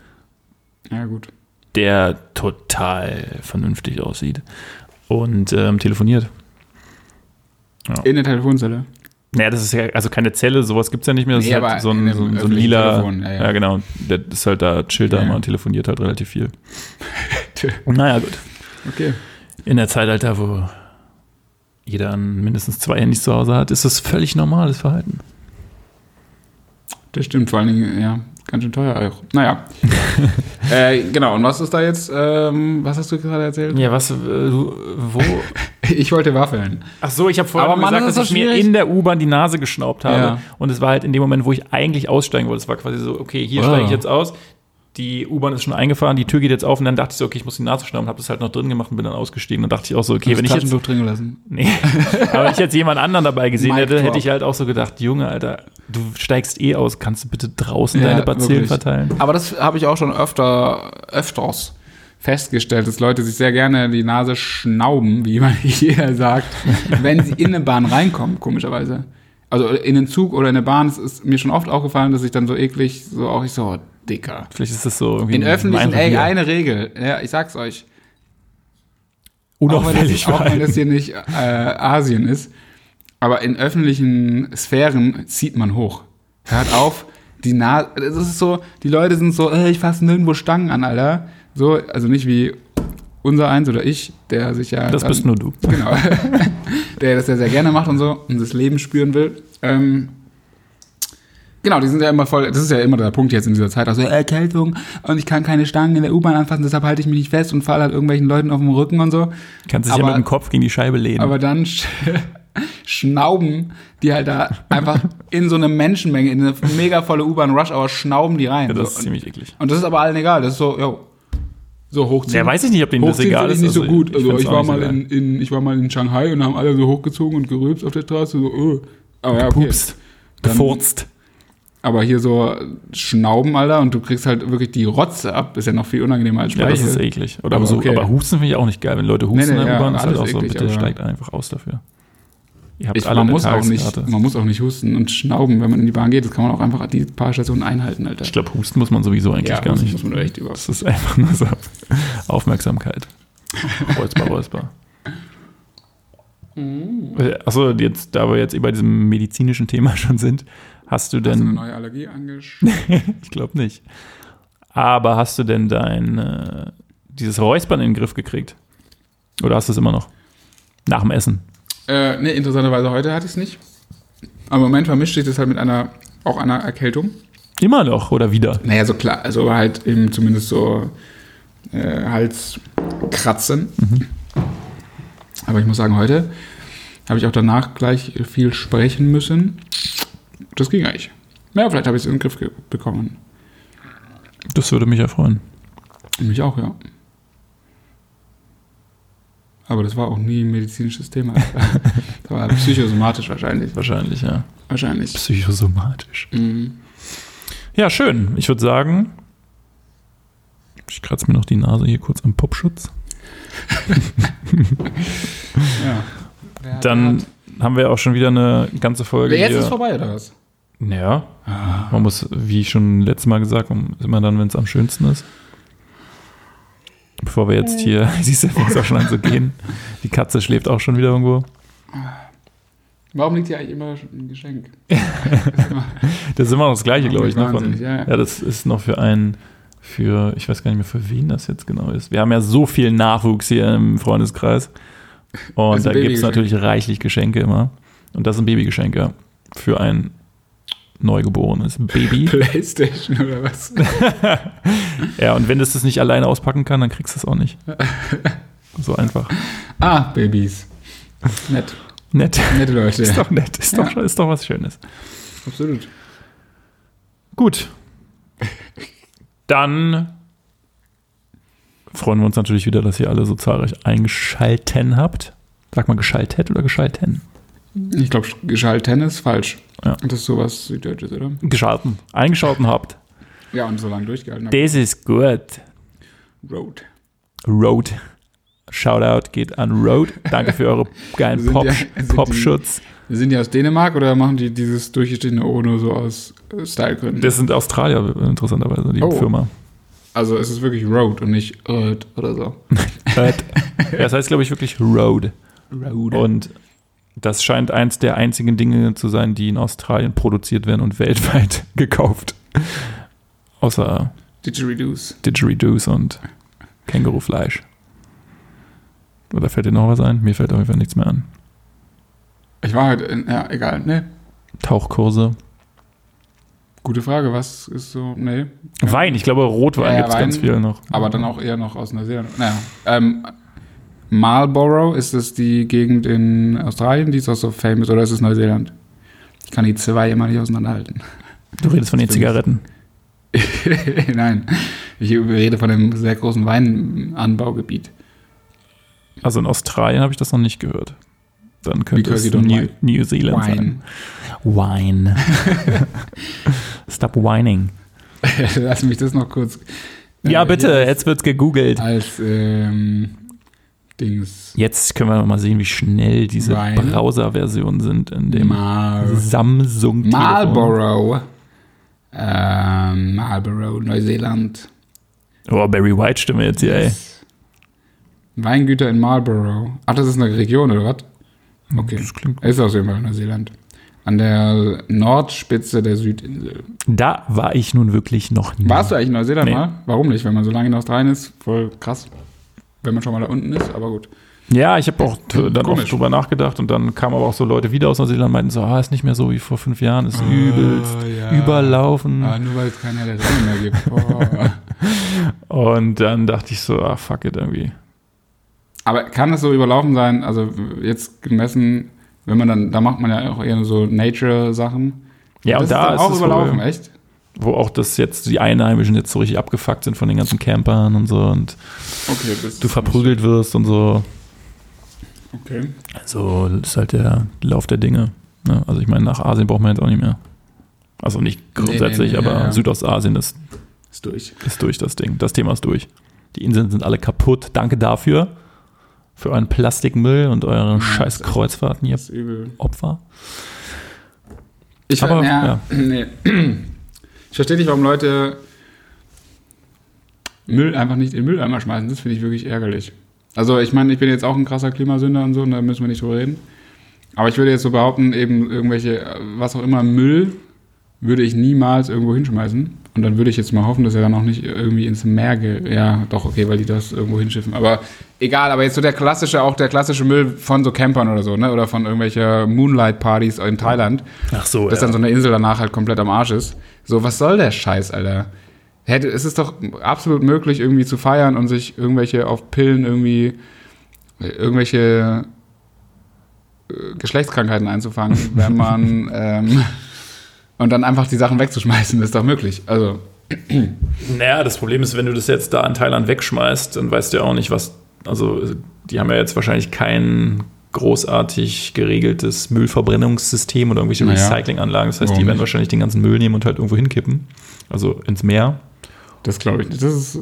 ja, gut. der total vernünftig aussieht und ähm, telefoniert. In der Telefonzelle. Naja, das ist ja also keine Zelle, sowas gibt es ja nicht mehr. Das Nee, ist halt so in ein, so, so ein lila. Telefon, ja, ja, ja. genau. Der ist halt da, chillt da Ja, immer ja. und telefoniert halt relativ viel. Naja, gut. Okay. In der Zeitalter, wo jeder mindestens zwei Handys zu Hause hat, ist das völlig normales Verhalten. Das stimmt, vor allen Dingen, ja, ganz schön teuer auch. Naja. äh, genau, und was ist da jetzt, ähm, was hast du gerade erzählt? Ja, was, äh, du, wo? Ich wollte Waffeln. Ach so, ich habe vorhin Aber Mann, gesagt, das dass ich doch mir schwierig. in der U-Bahn die Nase geschnaubt habe. Ja. Und es war halt in dem Moment, wo ich eigentlich aussteigen wollte. Es war quasi so, okay, hier Oh. steige ich jetzt aus. Die U-Bahn ist schon eingefahren, die Tür geht jetzt auf und dann dachte ich so, okay, ich muss die Nase schnauben, habe das halt noch drin gemacht und bin dann ausgestiegen. Und dachte ich auch so, okay, wenn ich jetzt, drin gelassen. nee, aber wenn ich jetzt jemand anderen dabei gesehen hätte, drop. hätte ich halt auch so gedacht, Junge, Alter, du steigst eh aus, kannst du bitte draußen Ja, deine Bazillen wirklich. verteilen? Aber das habe ich auch schon öfter, öfters festgestellt, dass Leute sich sehr gerne die Nase schnauben, wie man hier sagt, wenn sie in eine Bahn reinkommen, komischerweise. Also in den Zug oder in eine Bahn, es ist mir schon oft aufgefallen, dass ich dann so eklig, so auch ich so, Dicker. Vielleicht ist das so irgendwie In öffentlichen, ey, eine Regel, ja, ich sag's euch. Unauffällig das, auch wenn das verhalten. hier nicht äh, Asien ist, aber in öffentlichen Sphären zieht man hoch. Hört auf, die Nase, das ist so, die Leute sind so, äh, ich fasse nirgendwo Stangen an, Alter. So, also nicht wie unser eins oder ich, der sich ja. Das dann- bist nur du. Genau. der das ja sehr gerne macht und so und das Leben spüren will. Ähm, genau, die sind ja immer voll, das ist ja immer der Punkt jetzt in dieser Zeit, also Erkältung und ich kann keine Stangen in der U-Bahn anfassen, deshalb halte ich mich nicht fest und falle halt irgendwelchen Leuten auf den Rücken und so. Kannst dich ja mit dem Kopf gegen die Scheibe lehnen. Aber dann sch schnauben die halt da einfach in so eine Menschenmenge, in eine mega volle U-Bahn Rush Hour schnauben die rein. ja, das so. ist ziemlich eklig. und das ist aber allen egal, das ist so, yo, so hochziehen. Ja, weiß ich nicht, ob denen das egal ist. ich nicht so Also, gut. Also find's ich, war so mal geil. in, in, ich war mal in Shanghai und haben alle so hochgezogen und gerülpst auf der Straße. So, oh. Aber ja, okay. Gepupst, gefurzt. Aber hier so Schnauben, Alter, und du kriegst halt wirklich die Rotze ab. Ist ja noch viel unangenehmer als Ja, Speichel. das ist eklig. Oder Aber so, okay. aber Husten finde ich auch nicht geil. Wenn Leute husten Nee, nee, in der ja, U-Bahn, ist halt auch so, eklig, bitte steigt einfach aus dafür. Ihr habt ich, alle man, muss auch nicht, man muss auch nicht husten und schnauben, wenn man in die Bahn geht. Das kann man auch einfach die paar Stationen einhalten, Alter. Ich glaube, husten muss man sowieso eigentlich Ja, gar nicht. muss man echt überhaupt Das ist einfach nur so Aufmerksamkeit. Räusper, Räusper. Mhm. Achso, jetzt, da wir jetzt eh bei diesem medizinischen Thema schon sind, hast du Hast du eine denn, neue Allergie angeschrieben? ich glaube nicht, aber hast du denn dein, äh, dieses Räuspern in den Griff gekriegt? Oder hast du es immer noch? Nach dem Essen? äh, nee, interessanterweise heute hatte ich es nicht. Aber im Moment vermischt sich das halt mit einer, auch einer Erkältung. Immer noch oder wieder? Naja, so klar, also halt eben zumindest so äh, Halskratzen. Aber ich muss sagen, heute habe ich auch danach gleich viel sprechen müssen. Das ging eigentlich. Ja, vielleicht habe ich es in den Griff bekommen. Das würde mich ja freuen. Mich auch, ja. Aber das war auch nie ein medizinisches Thema. Das war psychosomatisch wahrscheinlich. Wahrscheinlich, ja. Wahrscheinlich. Psychosomatisch. Mhm. Ja, schön. Ich würde sagen, Ich kratze mir noch die Nase hier kurz am Popschutz. Ja. Dann haben wir auch schon wieder eine ganze Folge. Jetzt hier. ist vorbei, oder was? Ja. Man muss, wie schon letztes Mal gesagt, immer dann, wenn es am schönsten ist. Bevor wir jetzt hier, siehst du, fängt auch schon an zu gehen. Die Katze schläft auch schon wieder irgendwo. Warum liegt hier eigentlich immer ein Geschenk? Das ist immer noch das Gleiche, glaube ich. Ne? Von, wahnsinnig, ja, ja, ja. das ist noch für einen, für, ich weiß gar nicht mehr, für wen das jetzt genau ist. Wir haben ja so viel Nachwuchs hier im Freundeskreis. Und da gibt es natürlich reichlich Geschenke immer. Und das sind Babygeschenke für ein neugeborenes Baby. Playstation oder was? ja, und wenn das das nicht alleine auspacken kann, dann kriegst du es auch nicht. So einfach. ah, Babys. Nett. Nett. Nette Leute. Ist doch nett. Ist, doch, ist doch was Schönes. Absolut. Gut. Dann freuen wir uns natürlich wieder, dass ihr alle so zahlreich eingeschalten habt. Sag mal geschaltet oder geschalten? Ich glaube, geschalten ist falsch. Ja. Das ist sowas Süddeutsches, oder? Geschalten. Eingeschalten habt. Ja, und so lange durchgehalten habe. Das ist gut. Road. Road. Shoutout geht an Road. Danke für eure geilen Sind Pop, ja- sind die- Popschutz. Sind die aus Dänemark oder machen die dieses durchgestehene O nur so aus äh, Stylegründen? Das sind Australier, interessanterweise, die Oh. Firma. Also es ist wirklich Road und nicht Road oder so. ja, das heißt, glaube ich, wirklich Road. Road. Und das scheint eins der einzigen Dinge zu sein, die in Australien produziert werden und weltweit gekauft. Außer Didgeridoos. Didgeridoos und Kängurufleisch. Oder fällt dir noch was ein? Mir fällt auf jeden Fall nichts mehr an. Ich war heute, in, ja, egal, ne? Tauchkurse. Gute Frage, was ist so, nee. Wein, ich glaube, Rotwein Ja, gibt es ganz viel noch. Aber dann auch eher noch aus Neuseeland. Naja, ähm, Marlborough, ist es die Gegend in Australien, die ist auch so famous, oder ist es Neuseeland? Ich kann die zwei immer nicht auseinanderhalten. Du redest von den Das. Zigaretten. Nein, ich rede von einem sehr großen Weinanbaugebiet. Also in Australien habe ich das noch nicht gehört. Dann könnte Because es New, New Zealand sein. Wine. Stop whining. Lass mich das noch kurz. Ja, äh, bitte, hier jetzt wird's gegoogelt. Als ähm, Dings. Jetzt können wir mal sehen, wie schnell diese. Browser-Versionen sind in dem Mar Samsung Marlborough. Ähm, Marlborough, Neuseeland. Oh, Barry White Stimme jetzt hier, ey. Weingüter in Marlborough. Ach, das ist eine Region, oder was? Okay. Das klingt Ist auf jeden Fall Neuseeland. An der Nordspitze der Südinsel. Da war ich nun wirklich noch nie. Warst du eigentlich in Neuseeland Nee. mal? Warum nicht? Wenn man so lange in Australien ist, voll krass. Wenn man schon mal da unten ist, aber gut. Ja, ich habe auch dann Komisch. oft drüber nachgedacht und dann kamen aber auch so Leute wieder aus Neuseeland und meinten so, ah, ist nicht mehr so wie vor fünf Jahren, ist übelst ja. überlaufen. Ah, nur weil es keinen Herr der Ringe mehr gibt. Boah. Und dann dachte ich so, ah, fuck it irgendwie. Aber kann es so überlaufen sein? Also jetzt gemessen, wenn man dann, da macht man ja auch eher so Nature-Sachen. Ja, das und da dann ist auch es überlaufen, wohl, echt? wo auch das jetzt die Einheimischen jetzt so richtig abgefuckt sind von den ganzen Campern und so und Okay, du verprügelt wirst und so. Okay. Also das ist halt der Lauf der Dinge. Ne? Also ich meine, nach Asien braucht man jetzt auch nicht mehr. Also nicht grundsätzlich, nee, nee, aber ja, ja. Südostasien ist, Ist durch. ist durch das Ding. Das Thema ist durch. Die Inseln sind alle kaputt. Danke dafür. Für euren Plastikmüll und eure Ja, scheiß Kreuzfahrten, ihr. Opfer. Ich, Aber, ja, ja. Nee. ich verstehe nicht, warum Leute Müll einfach nicht in den Mülleimer schmeißen. Das finde ich wirklich ärgerlich. Also ich meine, ich bin jetzt auch ein krasser Klimasünder und so, und da müssen wir nicht drüber reden. Aber ich würde jetzt so behaupten, eben irgendwelche, äh, was auch immer, Müll würde ich niemals irgendwo hinschmeißen. Und dann würde ich jetzt mal hoffen, dass er dann auch nicht irgendwie ins Meer ge Ja, doch, okay, weil die das irgendwo hinschiffen. Aber egal, aber jetzt so der klassische, auch der klassische Müll von so Campern oder so, ne? Oder von irgendwelcher Moonlight-Partys in Thailand Ach so, dass dann so eine Insel danach halt komplett am Arsch ist. So, was soll der Scheiß, Alter? Hätte, es ist doch absolut möglich, irgendwie zu feiern und sich irgendwelche auf Pillen irgendwie irgendwelche äh, Geschlechtskrankheiten einzufangen, wenn man ähm, und dann einfach die Sachen wegzuschmeißen, ist doch möglich. Also, Naja, das Problem ist, wenn du das jetzt da in Thailand wegschmeißt, dann weißt du ja auch nicht, was. Also, die haben ja jetzt wahrscheinlich kein großartig geregeltes Müllverbrennungssystem oder irgendwelche Naja. Recyclinganlagen. Das heißt, Warum die werden nicht? wahrscheinlich den ganzen Müll nehmen und halt irgendwo hinkippen. Also ins Meer. das glaube ich nicht. Das ist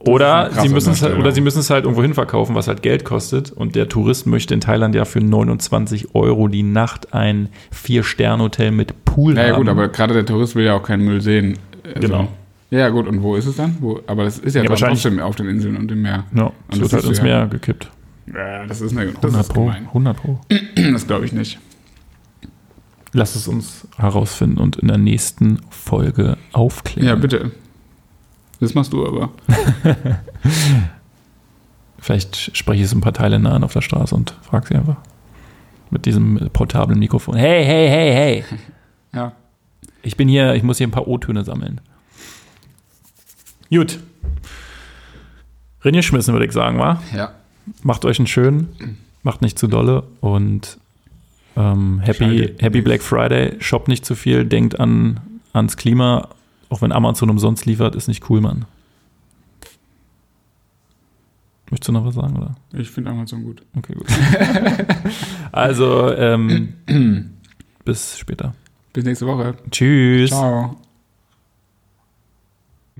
Oder ist eine sie, müssen es halt, oder sie müssen es halt irgendwo hin verkaufen, was halt Geld kostet. Und der Tourist möchte in Thailand ja für 29 Euro die Nacht ein Vier-Sterne-Hotel mit Pool Naja, haben. gut, aber gerade der Tourist will ja auch keinen Müll sehen. Also, Genau. Ja, gut, und wo ist es dann? Wo, aber das ist ja, Ja, wahrscheinlich- trotzdem auf den Inseln und im Meer. ja, Und es wird halt ins du ja. Meer gekippt. Ja, das ist, eine, das 100 ist Pro. gemein. 100 Pro. Das glaube ich nicht. Lass es uns herausfinden und in der nächsten Folge aufklären. Ja, bitte. Das machst du aber. Vielleicht spreche ich es ein paar Thailänder an auf der Straße und frage sie einfach. Mit diesem portablen Mikrofon. Hey, hey, hey, hey. Ja. Ich bin hier, ich muss hier ein paar O-Töne sammeln. Gut. Rinje schmissen, würde ich sagen, wa? Ja. Macht euch einen schönen, macht nicht zu dolle und ähm, happy, happy. Black Friday. Shoppt nicht zu viel, denkt an, ans Klima. Auch wenn Amazon umsonst liefert, ist nicht cool, Mann. Möchtest du noch was sagen, oder? Ich finde Amazon gut. Okay, gut. also, ähm, bis später. Bis nächste Woche. Tschüss. Ciao.